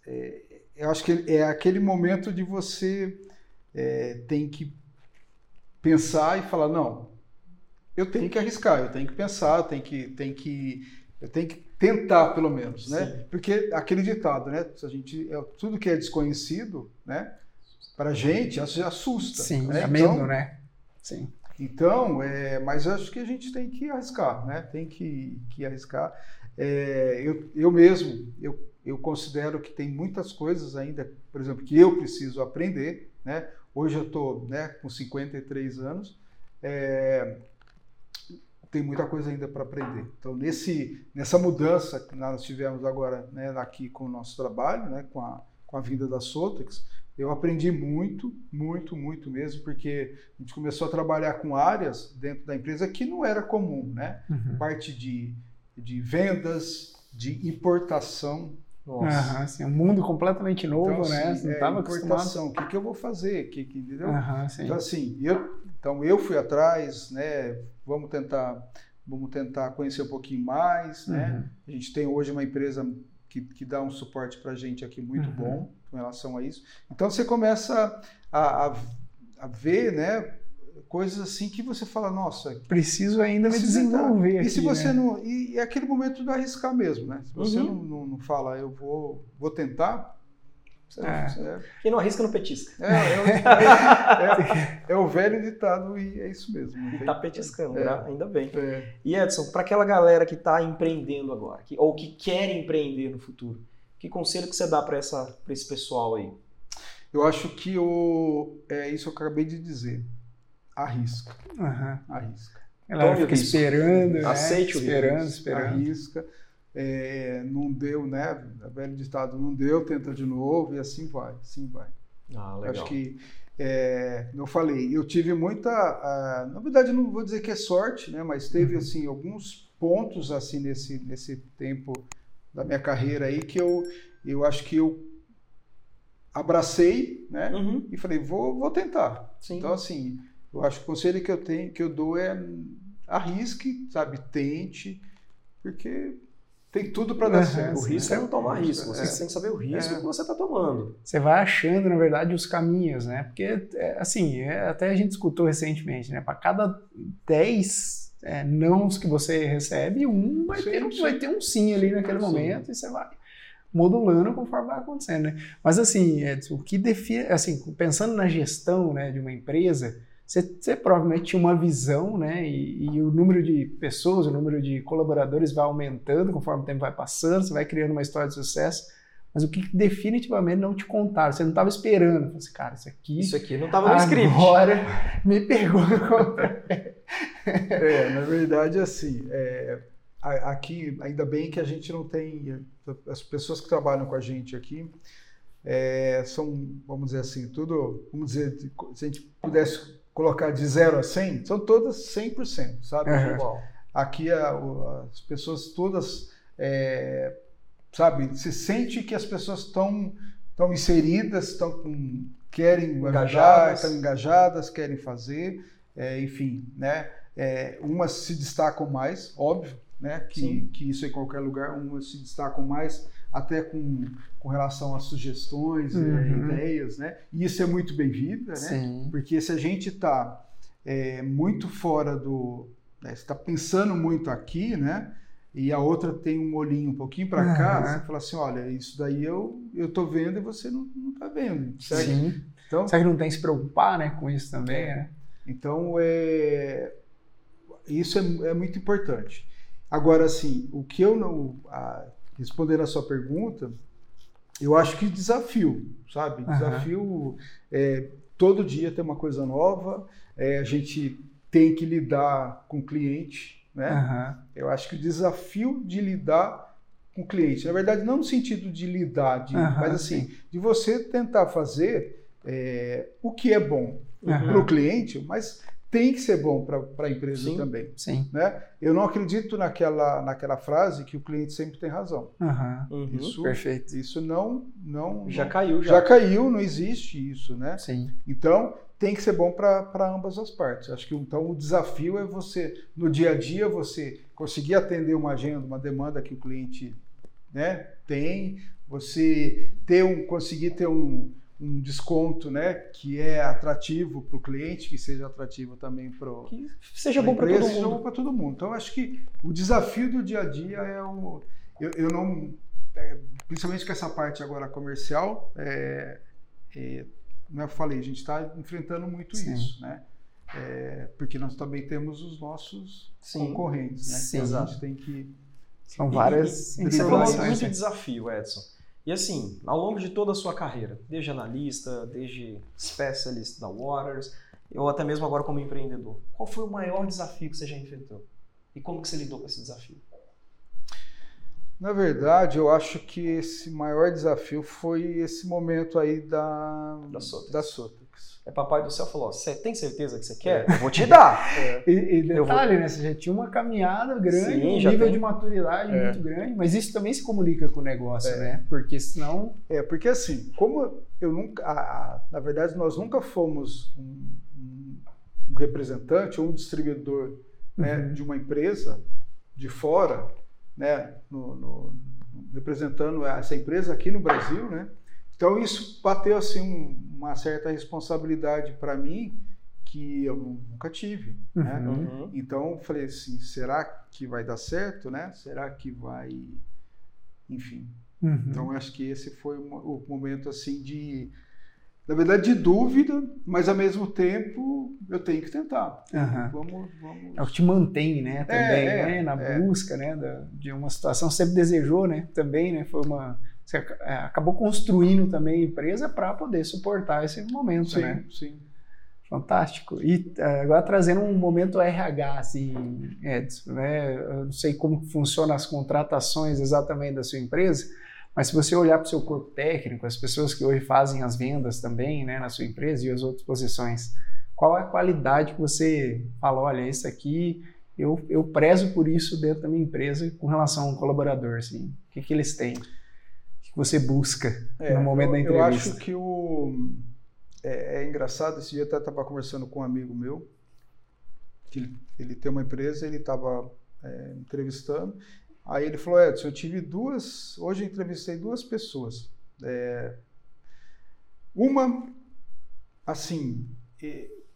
É, eu acho que é aquele momento de você é, tem que pensar e falar não, eu tenho que arriscar, eu tenho que pensar, eu tenho que, tenho que, eu tenho que tentar pelo menos, né? Sim. Porque aquele ditado, né? Se a gente, é, tudo que é desconhecido, né? Para a gente assusta. Sim, né? é medo, então, né? Sim. Então, é, mas eu acho que a gente tem que arriscar, né? Tem que, que arriscar. É, eu, eu mesmo, eu, eu considero que tem muitas coisas ainda, por exemplo, que eu preciso aprender, né? Hoje eu estou né, com 53 anos, é, tem muita coisa ainda para aprender. Então, nesse, nessa mudança que nós tivemos agora né, aqui com o nosso trabalho, né, com, a, com a vinda da Sotex, eu aprendi muito, muito, muito mesmo, porque a gente começou a trabalhar com áreas dentro da empresa que não era comum, né? Uhum. Parte de, de vendas, de importação. Nossa. Uhum, assim, um mundo completamente novo, então, né? Assim, Você não estava é, acostumado. O que, que eu vou fazer? Que, que, entendeu? Uhum, então, assim, eu, então eu fui atrás, né? Vamos tentar, vamos tentar conhecer um pouquinho mais, né? Uhum. A gente tem hoje uma empresa que, que dá um suporte para a gente aqui muito uhum. bom com relação a isso. Então você começa a, a, a, ver, né? Coisas assim que você fala, nossa, preciso ainda me desenvolver. Aqui, e se você né? não, e, é aquele momento de arriscar mesmo, né? Se você uhum. não, não, não fala, eu vou, vou tentar, é. Quem não arrisca não petisca. É, é, é, o velho ditado e é isso mesmo. E está petiscando, né? ainda bem. E Edson, para aquela galera que está empreendendo agora, que, ou que quer empreender no futuro, que conselho que você dá para esse pessoal aí? Eu acho que o, é isso que eu acabei de dizer. Arrisca. Uhum. Arrisca. Ela fica esperando, né? Aceite o esperando, risco. esperando. Arrisca é, não deu, né? A velho ditado não deu, tenta de novo e assim vai, assim vai. Ah, legal. Acho que, é, eu falei, eu tive muita, uh, na verdade não vou dizer que é sorte, né? Mas teve uhum. assim alguns pontos assim nesse nesse tempo da minha carreira aí que eu eu acho que eu abracei, né? Uhum. E falei, vou vou tentar. Sim. Então assim, eu acho que o conselho que eu tenho que eu dou é arrisque, sabe, tente, porque tem tudo para dar certo. O risco é não tomar risco. Você é. tem que saber o risco é. que você está tomando. Você vai achando, na verdade, os caminhos, né? Porque, é, assim, é, até a gente escutou recentemente, né? Para cada 10 é, nãos que você recebe, um vai, sim, ter, um, vai ter um sim ali naquele sim. momento e você vai modulando conforme vai acontecendo, né? Mas, assim, Edson, o que define... Assim, pensando na gestão né, de uma empresa você, você, provavelmente tinha uma visão, né? E, e, o número de pessoas, o número de colaboradores vai aumentando conforme o tempo vai passando, você vai criando uma história de sucesso. Mas o que definitivamente não te contaram, você não estava esperando. Você assim, cara, isso aqui. Isso aqui não estava no script. Agora me pegou é, na verdade, assim, é, aqui, ainda bem que a gente não tem. As pessoas que trabalham com a gente aqui é, são, vamos dizer assim, tudo. Vamos dizer, se a gente pudesse colocar de 0 a 100, são todas 100%, sabe? Uhum. Aqui a, as pessoas todas, é, sabe, se sente que as pessoas estão estão inseridas, estão querem engajar, estão engajadas, querem fazer, é, enfim, né? É, umas se destacam mais, óbvio, né? Que, que isso em qualquer lugar, umas se destacam mais até com, com relação a sugestões, uhum. ideias, né? E isso é muito bem-vindo, né? Sim. Porque se a gente está é, muito fora do, né, está pensando muito aqui, né? E a outra tem um olhinho um pouquinho para uhum. cá, você fala assim, olha, isso daí eu eu tô vendo e você não, não tá vendo, certo? Sim. Então, Será que não tem que se preocupar, né, com isso também, é. né? Então, é, isso é, é, muito importante. Agora, assim, o que eu não. A, respondendo a sua pergunta, eu acho que desafio, sabe? Desafio é, todo dia tem uma coisa nova, é, a gente tem que lidar com o cliente, né? Uhum. Eu acho que o desafio de lidar com o cliente, na verdade, não no sentido de lidar, de, uhum, mas assim, sim. de você tentar fazer é, o que é bom uhum. para o cliente, mas tem que ser bom para a empresa sim, também. Sim. Né? Eu não acredito naquela, naquela frase que o cliente sempre tem razão. Uhum. Isso, Perfeito. Isso não, não. Já não, caiu, já. Já caiu, não existe isso, né? Sim. Então, tem que ser bom para ambas as partes. Acho que então o desafio é você, no dia a dia, você conseguir atender uma agenda, uma demanda que o cliente né, tem, você ter um, conseguir ter um um desconto, né, que é atrativo para o cliente, que seja atrativo também para o que seja bom para todo mundo. Seja bom para todo mundo. Então acho que o desafio do dia a dia é o eu, eu não é, principalmente com essa parte agora comercial, é, é, como eu falei, a gente está enfrentando muito Sim. isso, né? É, porque nós também temos os nossos Sim. concorrentes, né? Sim. Que a gente tem que são várias. E, e, você falou muito desafio, Edson. E assim, ao longo de toda a sua carreira, desde analista, desde specialist da Waters, ou até mesmo agora como empreendedor, qual foi o maior desafio que você já enfrentou? E como que você lidou com esse desafio? Na verdade, eu acho que esse maior desafio foi esse momento aí da, da Sotex. Da Sotex. É papai do céu falou, você tem certeza que você quer? É. Eu vou te dar. É. E, e detalhe, vou... né? Você já tinha uma caminhada grande, Sim, um nível tem... de maturidade é. muito grande, mas isso também se comunica com o negócio, é. né? Porque senão... É, porque assim, como eu nunca... A, na verdade, nós nunca fomos um, um representante ou um distribuidor né, uhum. de uma empresa de fora, né? No, no, representando essa empresa aqui no Brasil, né? Então isso bateu assim um, uma certa responsabilidade para mim que eu nunca tive, uhum. né? Uhum. Então falei assim, será que vai dar certo, né? Será que vai, enfim. Uhum. Então acho que esse foi o momento assim de na verdade, de dúvida, mas ao mesmo tempo eu tenho que tentar. Uhum. Vamos, vamos... É o que te mantém, né? Também, é, né? Na é. busca, né? Da, de uma situação. Você sempre desejou, né? Também, né? Foi uma você é, acabou construindo também a empresa para poder suportar esse momento, sim, né? Sim. Fantástico. E é, agora trazendo um momento RH, assim, Edson, né? Eu não sei como funcionam as contratações exatamente da sua empresa, mas se você olhar para o seu corpo técnico, as pessoas que hoje fazem as vendas também, né, na sua empresa e as outras posições, qual é a qualidade que você fala, olha, isso aqui eu, eu prezo por isso dentro da minha empresa com relação a um colaborador, assim, o que, que eles têm? Que você busca é, no momento eu, da entrevista? Eu acho que o é, é engraçado. Esse dia eu estava conversando com um amigo meu que ele, tem uma empresa, ele estava é, entrevistando. Aí ele falou: Edson, eu tive duas. Hoje eu entrevistei duas pessoas. É, uma, assim,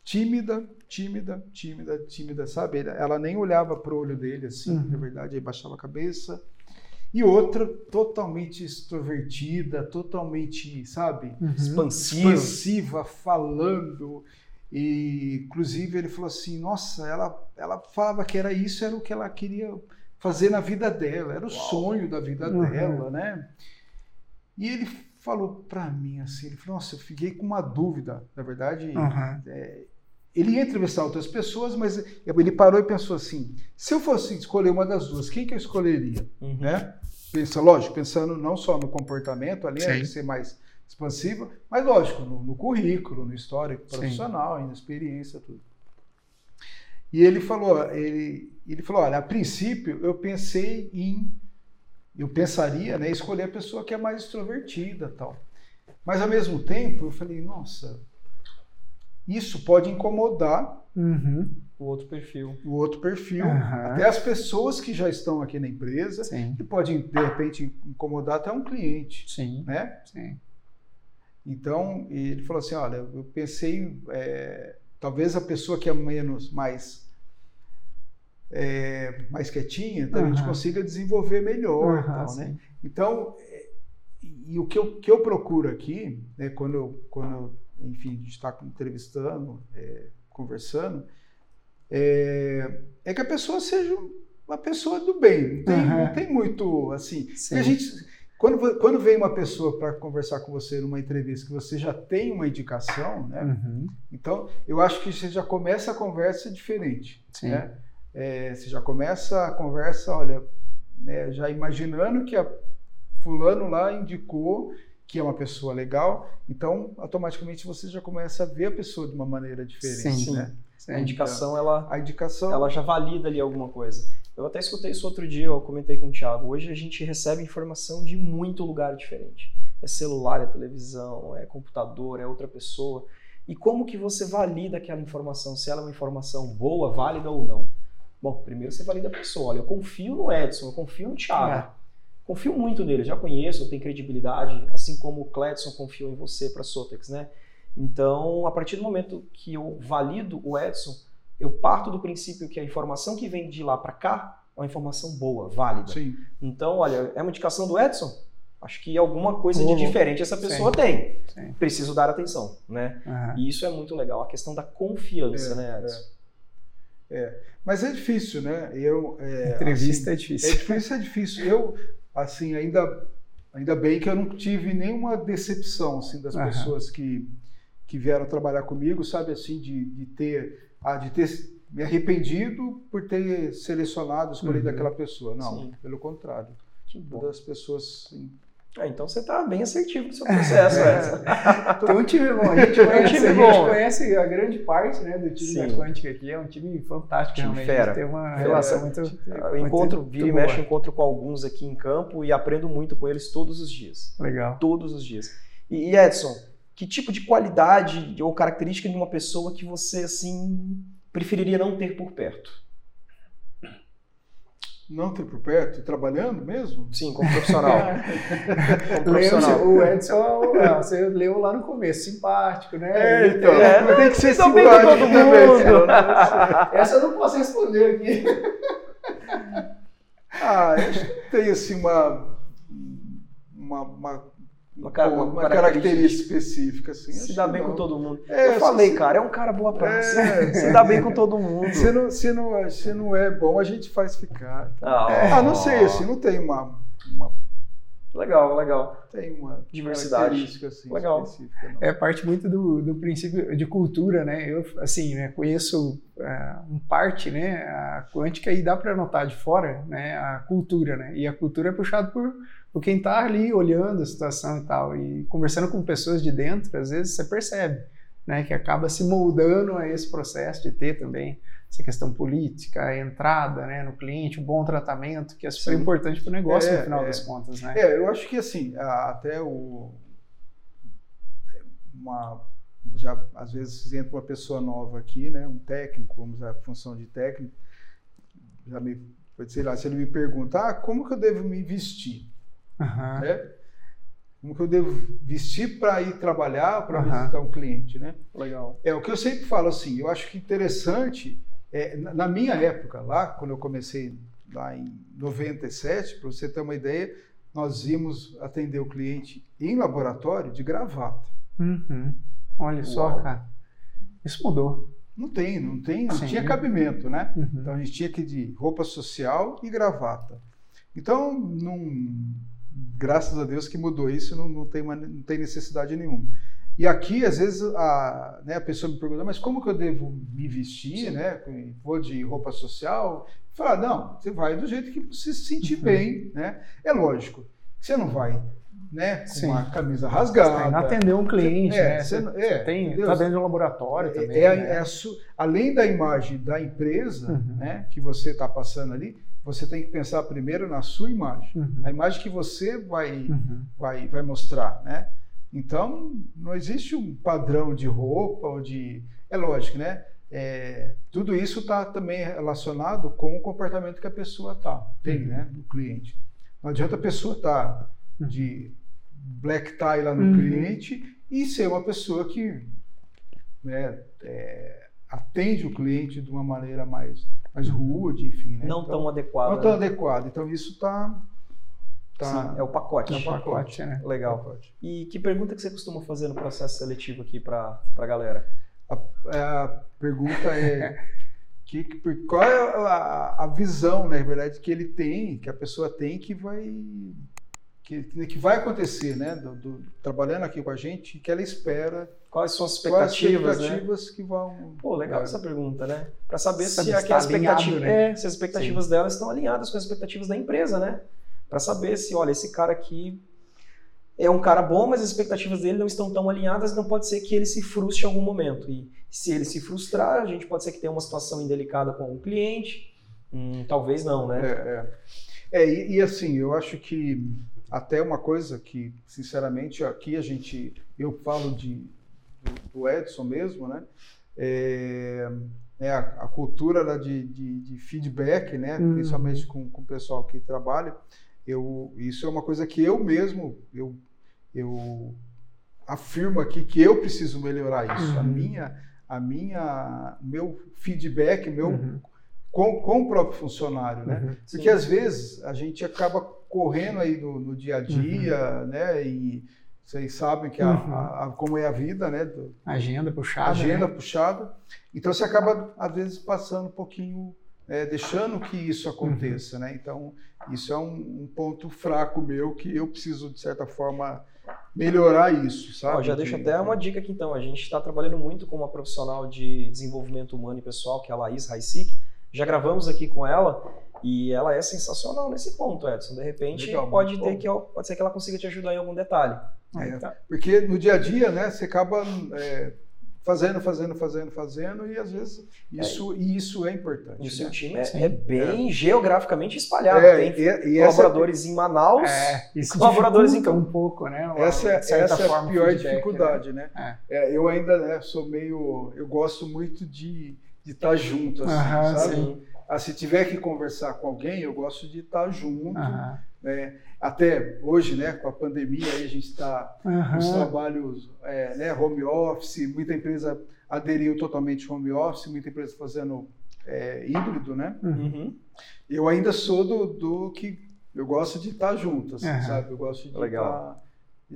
tímida, tímida, tímida, tímida, sabe? Ela nem olhava para o olho dele, assim, uhum. na verdade, aí baixava a cabeça e outra totalmente extrovertida, totalmente, sabe, uhum. expansiva. expansiva, falando. E inclusive ele falou assim: "Nossa, ela ela falava que era isso, era o que ela queria fazer na vida dela, era o Uau. sonho da vida uhum. dela, né?" E ele falou para mim assim, ele falou: "Nossa, eu fiquei com uma dúvida, na verdade, uhum. é, ele ia entrevistar outras pessoas, mas ele parou e pensou assim: se eu fosse escolher uma das duas, quem que eu escolheria? Uhum. Né? Pensa, lógico, pensando não só no comportamento ali, Sim. de ser mais expansivo, mas lógico, no, no currículo, no histórico Sim. profissional, na experiência, tudo. E ele falou, ele, ele falou, olha, a princípio eu pensei em, eu pensaria, né, escolher a pessoa que é mais extrovertida, tal. Mas ao mesmo tempo eu falei, nossa, isso pode incomodar Uhum. O outro perfil. o outro perfil, Aham. até as pessoas que já estão aqui na empresa, Sim, e pode de repente incomodar até um cliente, sim, né? sim. Então ele falou assim, olha, eu pensei, é, talvez a pessoa que é menos mais é, mais quietinha, então a gente consiga desenvolver melhor, tal, né? Então, e o que eu, que eu procuro aqui, né, quando, eu, quando eu, enfim, a gente está entrevistando, é, conversando, é, é que a pessoa seja uma pessoa do bem. Não tem, Aham. não tem muito, assim... Sim. A gente, quando, quando vem uma pessoa para conversar com você numa entrevista que você já tem uma indicação, né? Uhum. Então, eu acho que você já começa a conversa diferente. Sim. Né? É, você já começa a conversa, olha, né, já imaginando que a fulano lá indicou que é uma pessoa legal, então automaticamente você já começa a ver a pessoa de uma maneira diferente, Sim. né? Sim. A indicação, ela, A indicação, ela já valida ali alguma coisa. Eu até escutei isso outro dia, eu comentei com o Thiago. Hoje a gente recebe informação de muito lugar diferente. É celular, é televisão, é computador, é outra pessoa. E como que você valida aquela informação? Se ela é uma informação boa, válida ou não? Bom, primeiro você valida a pessoa. Olha, eu confio no Edson, eu confio no Thiago. Confio muito nele, já conheço, tem credibilidade, assim como o Cledson confiou em você para a Sotex, né? Então, a partir do momento que eu valido o Edson, eu parto do princípio que a informação que vem de lá para cá é uma informação boa, válida. sim, Então, olha, é uma indicação do Edson? Acho que alguma coisa de Uhum. diferente essa pessoa Sim. tem. Sim. Preciso dar atenção, né? Aham. E isso é muito legal, a questão da confiança, É, né, Edson? mas é difícil, né? Eu, é, Entrevista é assim, difícil. É difícil, é difícil. Eu, assim, ainda, ainda bem que eu não tive nenhuma decepção, assim, das Aham. pessoas que, que vieram trabalhar comigo, sabe, assim, de, de ter, ah, de ter me arrependido por ter selecionado, escolhido Uhum. aquela pessoa. Não, Sim. pelo contrário. Que bom. Todas as pessoas, sim. Ah, então você está bem assertivo no seu processo, É. Edson. Tem um time bom, a gente Tem um conhece, time a gente bom. conhece a grande parte né, do time Sim. da Quântica aqui, é um time fantástico, Time realmente. fera. Tem uma Fera. relação muito. Eu encontro, muito vira e mexe, encontro com alguns aqui em campo e aprendo muito com eles todos os dias. Legal. Todos os dias. E, e, Edson, que tipo de qualidade ou característica de uma pessoa que você, assim, preferiria não ter por perto? Não ter por perto, trabalhando mesmo? Sim, como profissional. como Leu, profissional. o Edson, ah, você leu lá no começo, simpático, né? É, então. É, tem que ser com simpático todo mundo. não- Essa eu não posso responder aqui. Ah, eu acho que tem assim uma uma, uma, Uma cara- uma uma característica característica. específica assim. Se dá bem não. com todo mundo. É, eu falei, se- cara, é um cara boa praça. É. Se dá bem com todo mundo. Se não, se, não, se não é bom, a gente faz ficar. Ah, Ah, não sei, assim, não tem uma, uma, Legal, legal. tem uma Diversidade. característica assim, Legal. É parte muito do, do princípio de cultura, né? Eu, assim, né, conheço é, um parte, né, a quântica e dá para notar de fora, né, a cultura, né? E a cultura é puxada por, por quem está ali olhando a situação e tal e conversando com pessoas de dentro, às vezes você percebe, né, que acaba se moldando a esse processo de ter também essa questão política, a entrada, né, no cliente, um bom tratamento, que é super Sim. importante para o negócio É, no final é. das contas, né? É, eu acho que assim, até o. Uma, já, às vezes entra uma pessoa nova aqui, né? Um técnico, vamos usar a função de técnico, já me. Sei lá, se ele me pergunta, ah, como que eu devo me vestir? Aham. Né? Como que eu devo vestir para ir trabalhar, para Aham. visitar um cliente, né? Legal. É o que eu sempre falo assim. Eu acho que interessante é, na minha época lá, quando eu comecei lá em 97, para você ter uma ideia, nós íamos atender o cliente em laboratório de gravata. Uhum. Olha só, Uau. cara. Isso mudou. Não tem, não tem, não Sim. tinha cabimento, né? Uhum. Então a gente tinha que ir de roupa social e gravata. Então, não, graças a Deus que mudou isso, não, não, tem, uma- não tem necessidade nenhuma. E aqui, às vezes, a, né, a pessoa me pergunta, mas como que eu devo me vestir, Sim. né? Vou de roupa social? Fala, não, você vai do jeito que você se sentir uhum. bem, né? É lógico, você não vai né, com Sim. uma camisa rasgada. Não atender um cliente, é, né? Você, é, tem, está dentro de um laboratório é, também. É, né? é além da imagem da empresa uhum. né, que você está passando ali, você tem que pensar primeiro na sua imagem. Uhum. A imagem que você vai, uhum. vai, vai mostrar, né? Então, não existe um padrão de roupa ou de... É lógico, né? É, tudo isso está também relacionado com o comportamento que a pessoa tá, tem, uhum. né? Do cliente. Não adianta a pessoa estar tá de black tie lá no uhum. cliente e ser uma pessoa que né, é, atende o cliente de uma maneira mais, mais rude, enfim. Né? Não então, tão adequada. Não tão né? adequada. Então isso está. Tá, Sim, é o pacote. É o pacote, né? Legal. Pacote. E que pergunta que você costuma fazer no processo seletivo aqui para a galera? A, a pergunta é que, qual é a, a visão, né, na verdade, que ele tem, que a pessoa tem que vai que, que vai acontecer, né? Do, do, trabalhando aqui com a gente, que ela espera. Quais são as expectativas, quais as expectativas né? que vão. Pô, legal é. essa pergunta, né? Para saber se, se, aquelas expectativas, né? é, se as expectativas Sim. delas estão alinhadas com as expectativas da empresa, né? Para saber se, olha, esse cara aqui é um cara bom, mas as expectativas dele não estão tão alinhadas, não pode ser que ele se frustre em algum momento. E se ele se frustrar, a gente pode ser que tenha uma situação indelicada com o cliente. Hum, talvez não, né? É, é. é e, e assim, eu acho que até uma coisa que, sinceramente, aqui a gente, eu falo de, do, Edson mesmo, né? É, é a, a, cultura né, de, de, de, feedback, né? Uhum. Principalmente com, com o pessoal que trabalha. Eu, isso é uma coisa que eu mesmo, eu, eu afirmo aqui que eu preciso melhorar isso. Uhum. A minha, a minha, meu feedback, meu uhum. com, com o próprio funcionário, né? Uhum. Porque às vezes a gente acaba correndo aí no, no dia a dia, uhum. né? E vocês sabem que a, uhum. a, a, como é a vida, né? Do, agenda puxada. Agenda né? puxada. Então você acaba, às vezes, passando um pouquinho, é, deixando que isso aconteça, uhum. né? Então, isso é um, um, ponto fraco meu que eu preciso, de certa forma, melhorar isso, sabe? Ó, já deixo até uma dica aqui, então. A gente está trabalhando muito com uma profissional de desenvolvimento humano e pessoal, que é a Laís Raicic. Já gravamos aqui com ela e ela é sensacional nesse ponto, Edson. De repente, Legal, pode, ter que, pode ser que ela consiga te ajudar em algum detalhe. É, tá. Porque no dia a dia, né, você acaba é, fazendo, fazendo, fazendo, fazendo, e às vezes isso, é. e isso é importante. E o seu né? time é, é bem geograficamente espalhado. É, Tem e, e colaboradores essa, em Manaus, isso colaboradores em um pouco, né? Uma, essa, essa é a pior feedback, dificuldade, né? né? eu ainda né, sou meio. Eu gosto muito de de estar tá junto, assim, uhum, sabe? Sim. Ah, se tiver que conversar com alguém, eu gosto de estar tá junto. Uhum. Né? Até hoje, né, com a pandemia, aí a gente está uhum. os trabalhos, é, né, home office, muita empresa aderiu totalmente home office, muita empresa fazendo é, híbrido, né? Uhum. Eu ainda sou do, do que eu gosto de estar tá junto, assim, sabe? Eu gosto de estar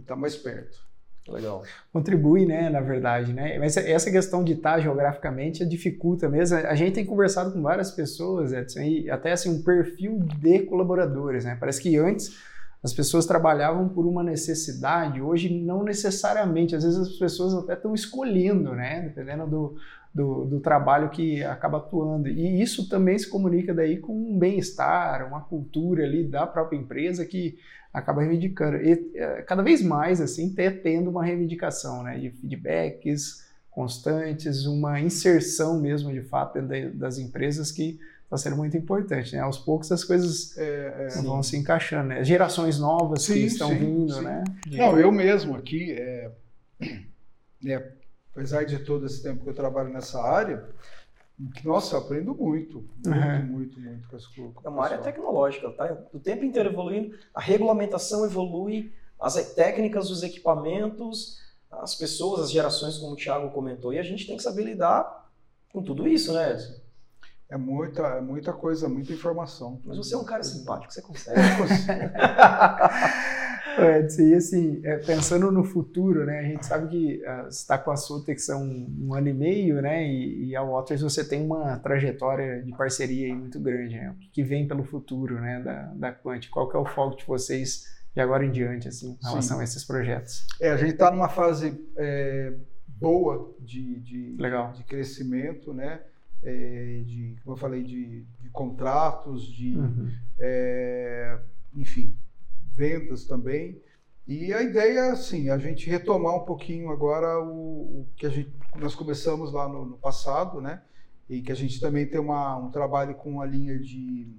tá mais perto. Legal. Contribui, né, na verdade, né? Mas essa questão de estar geograficamente dificulta mesmo. A gente tem conversado com várias pessoas, Edson, e até assim um perfil de colaboradores, né? Parece que antes as pessoas trabalhavam por uma necessidade, hoje não necessariamente. Às vezes as pessoas até estão escolhendo, né? Dependendo do, do, do, trabalho que acaba atuando. E isso também se comunica daí com um bem-estar, uma cultura ali da própria empresa que acaba reivindicando. E é, cada vez mais, assim, ter, tendo uma reivindicação, né, de feedbacks constantes, uma inserção mesmo, de fato, dentro das empresas que está sendo muito importante, né? Aos poucos as coisas é, é, vão sim. se encaixando, né? Gerações novas sim, que estão sim, vindo, né? De... Não, eu mesmo aqui, é, é, apesar de todo esse tempo que eu trabalho nessa área, nossa, eu aprendo muito, muito, uhum. muito, muito com as coisas. É uma área tecnológica, tá? O tempo inteiro evoluindo, a regulamentação evolui, as técnicas, os equipamentos, as pessoas, as gerações, como o Thiago comentou, e a gente tem que saber lidar com tudo isso, né, Edson? É muita, é muita coisa, muita informação. Mas você é um cara simpático, você consegue. Edson, e assim, é, pensando no futuro, né, a gente sabe que uh, você está com a Sutex há um, um, ano e meio, né, e, e a Waters você tem uma trajetória de parceria muito grande, né, o que, que vem pelo futuro, né, da, da Quant, qual que é o foco de vocês de agora em diante, assim, em relação Sim. a esses projetos? É, a gente está numa fase é, boa de, de, Legal. de crescimento, né? É, de, como eu falei, de, de contratos, de, uhum. é, enfim, vendas também. E a ideia, assim, a gente retomar um pouquinho agora o, o que a gente, nós começamos lá no, no, passado, né? E que a gente também tem uma, um trabalho com a linha de,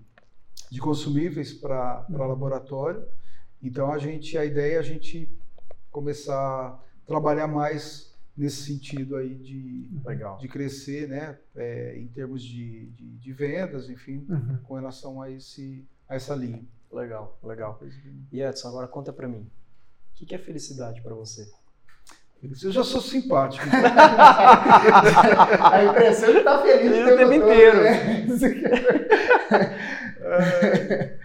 de consumíveis para uhum. laboratório. Então a gente, a ideia é a gente começar a trabalhar mais nesse sentido aí de, Legal. de crescer, né, é, em termos de, de, de vendas, enfim, uhum. com relação a, esse, a essa linha. Legal, legal. E Edson, agora conta para mim, o que, que é felicidade para você? Eu já sou simpático. a impressão é que tá feliz o tempo, inteiro. Né?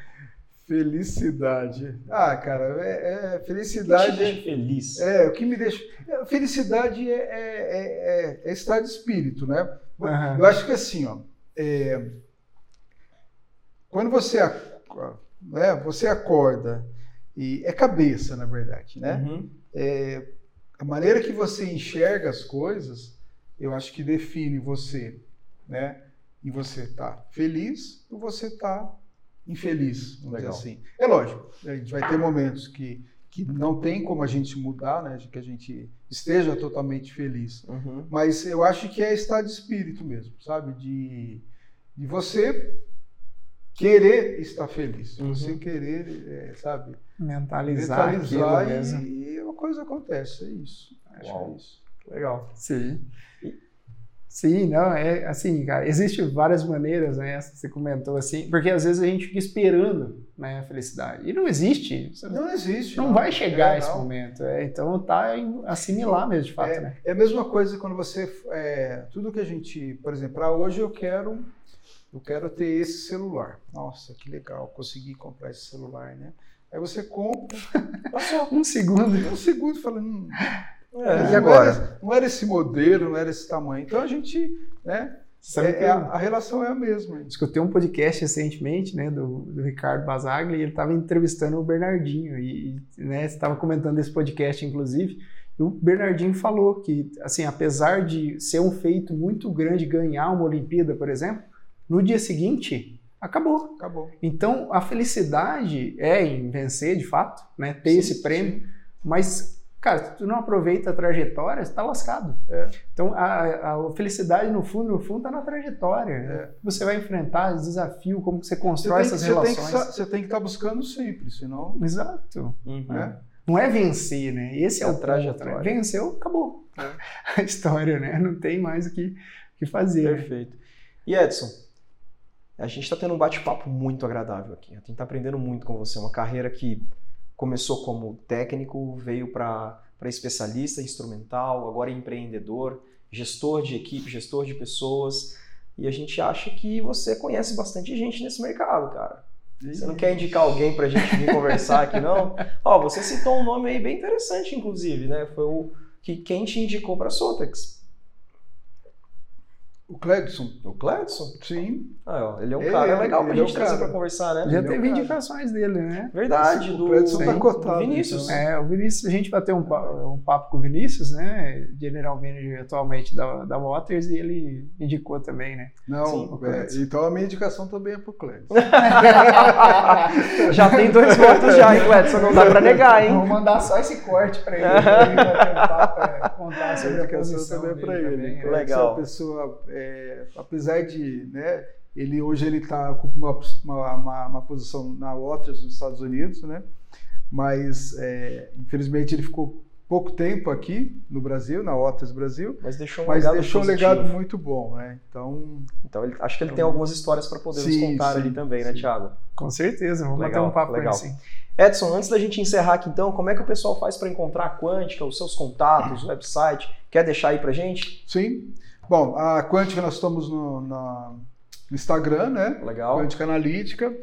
Felicidade. Ah, cara, é, é felicidade. O que te deixa feliz? É, o que me deixa. Felicidade é, é, é, é estar de espírito, né? Uhum. Eu acho que assim, ó. É, quando você, né, você acorda, e é cabeça, na verdade, né? Uhum. É, a maneira que você enxerga as coisas, eu acho que define você, né? E você tá feliz ou você tá infeliz, vamos Legal. dizer assim. É lógico, a gente vai ter momentos que, que não tem como a gente mudar, né? Que a gente esteja totalmente feliz. Uhum. Mas eu acho que é estado de espírito mesmo, sabe? De, de você querer estar feliz, uhum. você querer, é, sabe? Mentalizar, mentalizar e, e, uma coisa acontece, é isso. Acho Uau. que é isso. Legal. Sim. Sim, não, é assim, cara, existem várias maneiras, né? Você comentou assim, porque às vezes a gente fica esperando, né, a felicidade. E não existe. Não existe. Não, não. vai chegar é, esse não. momento. É, então tá em assimilar mesmo, de fato, é, né? É a mesma coisa quando você. É, tudo que a gente. Por exemplo, para hoje eu quero. Eu quero ter esse celular. Nossa, que legal, consegui comprar esse celular, né? Aí você compra, passou um segundo. Um segundo falando. Hum, é, e agora? Não era, não era, esse modelo, não era esse tamanho. Então a gente, né? É, é a, a, relação é a mesma. Escutei um podcast recentemente, né, do, do Ricardo Basaglia, e ele estava entrevistando o Bernardinho, e, né, você estava comentando esse podcast, inclusive, e o Bernardinho falou que, assim, apesar de ser um feito muito grande ganhar uma Olimpíada, por exemplo, no dia seguinte, acabou. Acabou. Então, a felicidade é em vencer, de fato, né, ter sim, esse prêmio, sim. mas Cara, se tu não aproveita a trajetória, você tá lascado. É. Então, a, a, felicidade, no fundo, no fundo, tá na trajetória. É. Você vai enfrentar desafio, como você constrói você essas relações. Você tem que estar tá buscando sempre, senão... Exato. Uhum. É. Não é vencer, né? Esse é, é o trajetória. Venceu, acabou. É. A história, né? Não tem mais o que, que fazer. Perfeito. E Edson, a gente está tendo um bate-papo muito agradável aqui. A gente está aprendendo muito com você. Uma carreira que começou como técnico, veio para especialista instrumental, agora é empreendedor, gestor de equipe, gestor de pessoas. E a gente acha que você conhece bastante gente nesse mercado, cara. Você não quer indicar alguém para a gente vir conversar aqui, não? Ó, você citou um nome aí bem interessante, inclusive, né? Foi o que quem te indicou para a Sotex. O Cledson. O Cledson? Sim. Ah, ele é um é, cara legal pra gente é trazer pra conversar, né? Já ele teve é indicações dele, né? Verdade, do o Cledson tá cotado, Vinícius. Então. É, o Vinícius, a gente vai ter um, um papo com o Vinícius, né? General Manager atualmente da, da Waters, e ele indicou também, né? Não, Sim, é, então a minha indicação também é pro Cledson. já tem dois votos já, hein, Cledson? Não dá pra negar, hein? Vou mandar só esse corte pra ele, pra ele contar sobre a, a posição também pra ele. Também, né? Legal. Se a pessoa é, apesar de, né, ele hoje ele está ocupando uma, uma, uma, posição na Waters nos Estados Unidos, né, mas é, infelizmente ele ficou pouco tempo aqui no Brasil, na Waters Brasil, mas deixou um mas legado, deixou um legado muito bom, né? Então, então ele, acho que ele então, tem algumas histórias para poder sim, nos contar sim, ali também, né, sim. né, Thiago? Com certeza, vamos legal, bater um papo legal. Assim. Edson, antes da gente encerrar aqui então, como é que o pessoal faz para encontrar a Quântica, os seus contatos, o website? Quer deixar aí para gente? Sim. Bom, a Quântica nós estamos no, no Instagram, né? Legal. Quântica Analítica.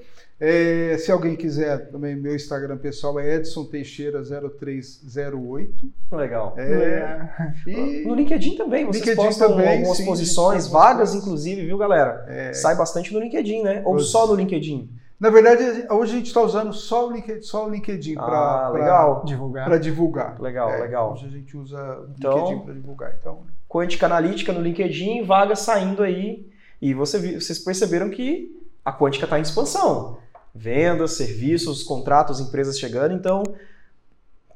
É, se alguém quiser, também meu Instagram pessoal é Edson Teixeira 0308. Legal. É, e... No LinkedIn também, vocês LinkedIn postam também, algumas sim, posições, vagas inclusive, viu galera? É... Sai bastante no LinkedIn, né? Ou só no LinkedIn? Na verdade, hoje a gente está usando só o LinkedIn, só o LinkedIn Ah, para legal. Divulgar. Para divulgar. Legal, É, legal. Hoje a gente usa o Então- LinkedIn para divulgar. Então, Quântica Analítica no LinkedIn, vagas saindo aí. E você, vocês perceberam que a Quântica está em expansão. Vendas, serviços, contratos, empresas chegando. Então,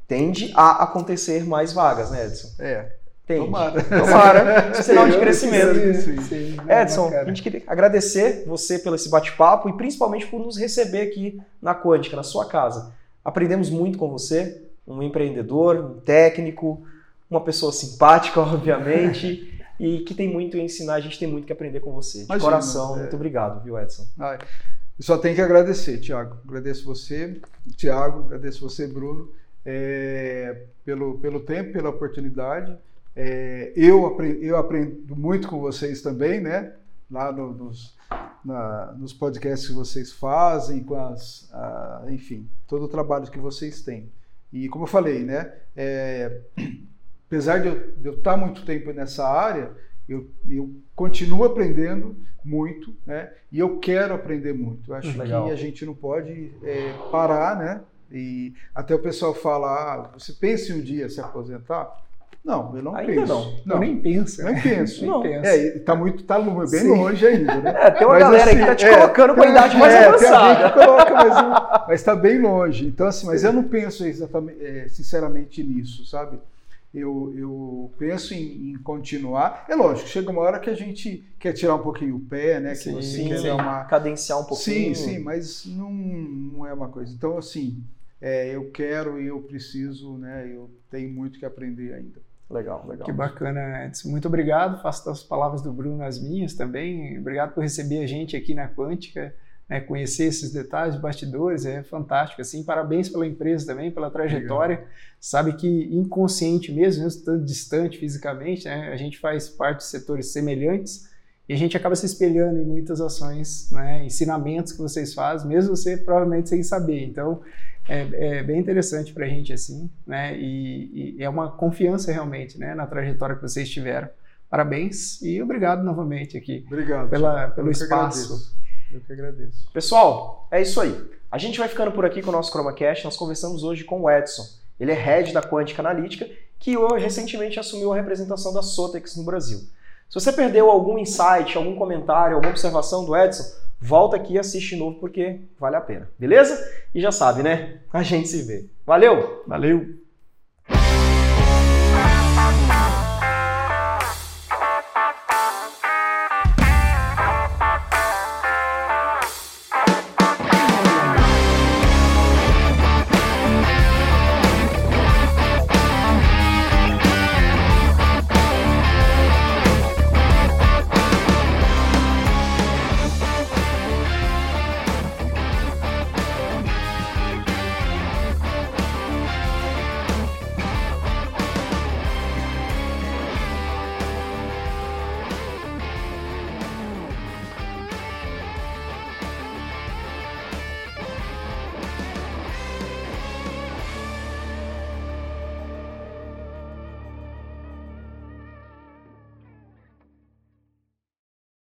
tende a acontecer mais vagas, né, Edson? é. Tende. Tomara. Tomara. Sinal de crescimento. Sim, sim. Sim, Edson, a gente queria agradecer você pelo esse bate-papo e principalmente por nos receber aqui na Quântica, na sua casa. Aprendemos muito com você, um empreendedor, um técnico, uma pessoa simpática, obviamente, e que tem muito a ensinar, a gente tem muito que aprender com você. De Imagina, coração, é. muito obrigado, viu, Edson? Ai, só tenho que agradecer, Tiago. Agradeço você, Tiago, agradeço você, Bruno, é, pelo, pelo tempo, pela oportunidade. É, eu, eu aprendo muito com vocês também, né? Lá no- nos, na- nos podcasts que vocês fazem, com as, ah, enfim, todo o trabalho que vocês têm. E como eu falei, né? é, apesar de eu, de eu estar muito tempo nessa área, eu, eu continuo aprendendo muito, né? E eu quero aprender muito. Eu acho Legal. que a gente não pode é, parar, né? E até o pessoal fala, ah, você pensa em um dia se aposentar? Não, eu não Ainda penso. não. Eu nem penso. nem penso. Nem Não. penso. É, e tá muito, tá bem Sim. longe ainda, né? É, tem uma Mas, galera aí que assim, tá te é, colocando com a idade mais é, Tem avançada. alguém que coloca, mas, não- mas tá bem longe. Então, assim, mas eu não penso exatamente, é, sinceramente nisso, sabe? Eu, eu penso em, em continuar. É lógico, chega uma hora que a gente quer tirar um pouquinho o pé, né? Que Sim, você Sim, quer sim. dar uma. cadenciar um pouquinho. Sim, sim, mas não, não é uma coisa. Então, assim, é, eu quero e eu preciso, né? Eu tenho muito que aprender ainda. Legal, legal. Que bacana, Edson. Muito obrigado. Faço das palavras do Bruno as minhas também. Obrigado por receber a gente aqui na Quântica, né, conhecer esses detalhes, bastidores, é fantástico. Assim, parabéns pela empresa também, pela trajetória. Sabe que inconsciente mesmo, mesmo estando distante fisicamente, né, a gente faz parte de setores semelhantes e a gente acaba se espelhando em muitas ações, né, ensinamentos que vocês fazem, mesmo você provavelmente sem saber. Então, é, é bem interessante para a gente assim, né? E, e é uma confiança realmente, né, na trajetória que vocês tiveram. Parabéns e obrigado novamente aqui Obrigado. pela, pelo Eu que espaço. agradeço. Eu que agradeço. Pessoal, é isso aí. A gente vai ficando por aqui com o nosso ChromaCast. Nós conversamos hoje com o Edson. Ele é head da Quântica Analítica, que hoje, recentemente assumiu a representação da Sotex no Brasil. Se você perdeu algum insight, algum comentário, alguma observação do Edson, volta aqui e assiste de novo porque vale a pena. Beleza? E já sabe, né? A gente se vê. Valeu! Valeu!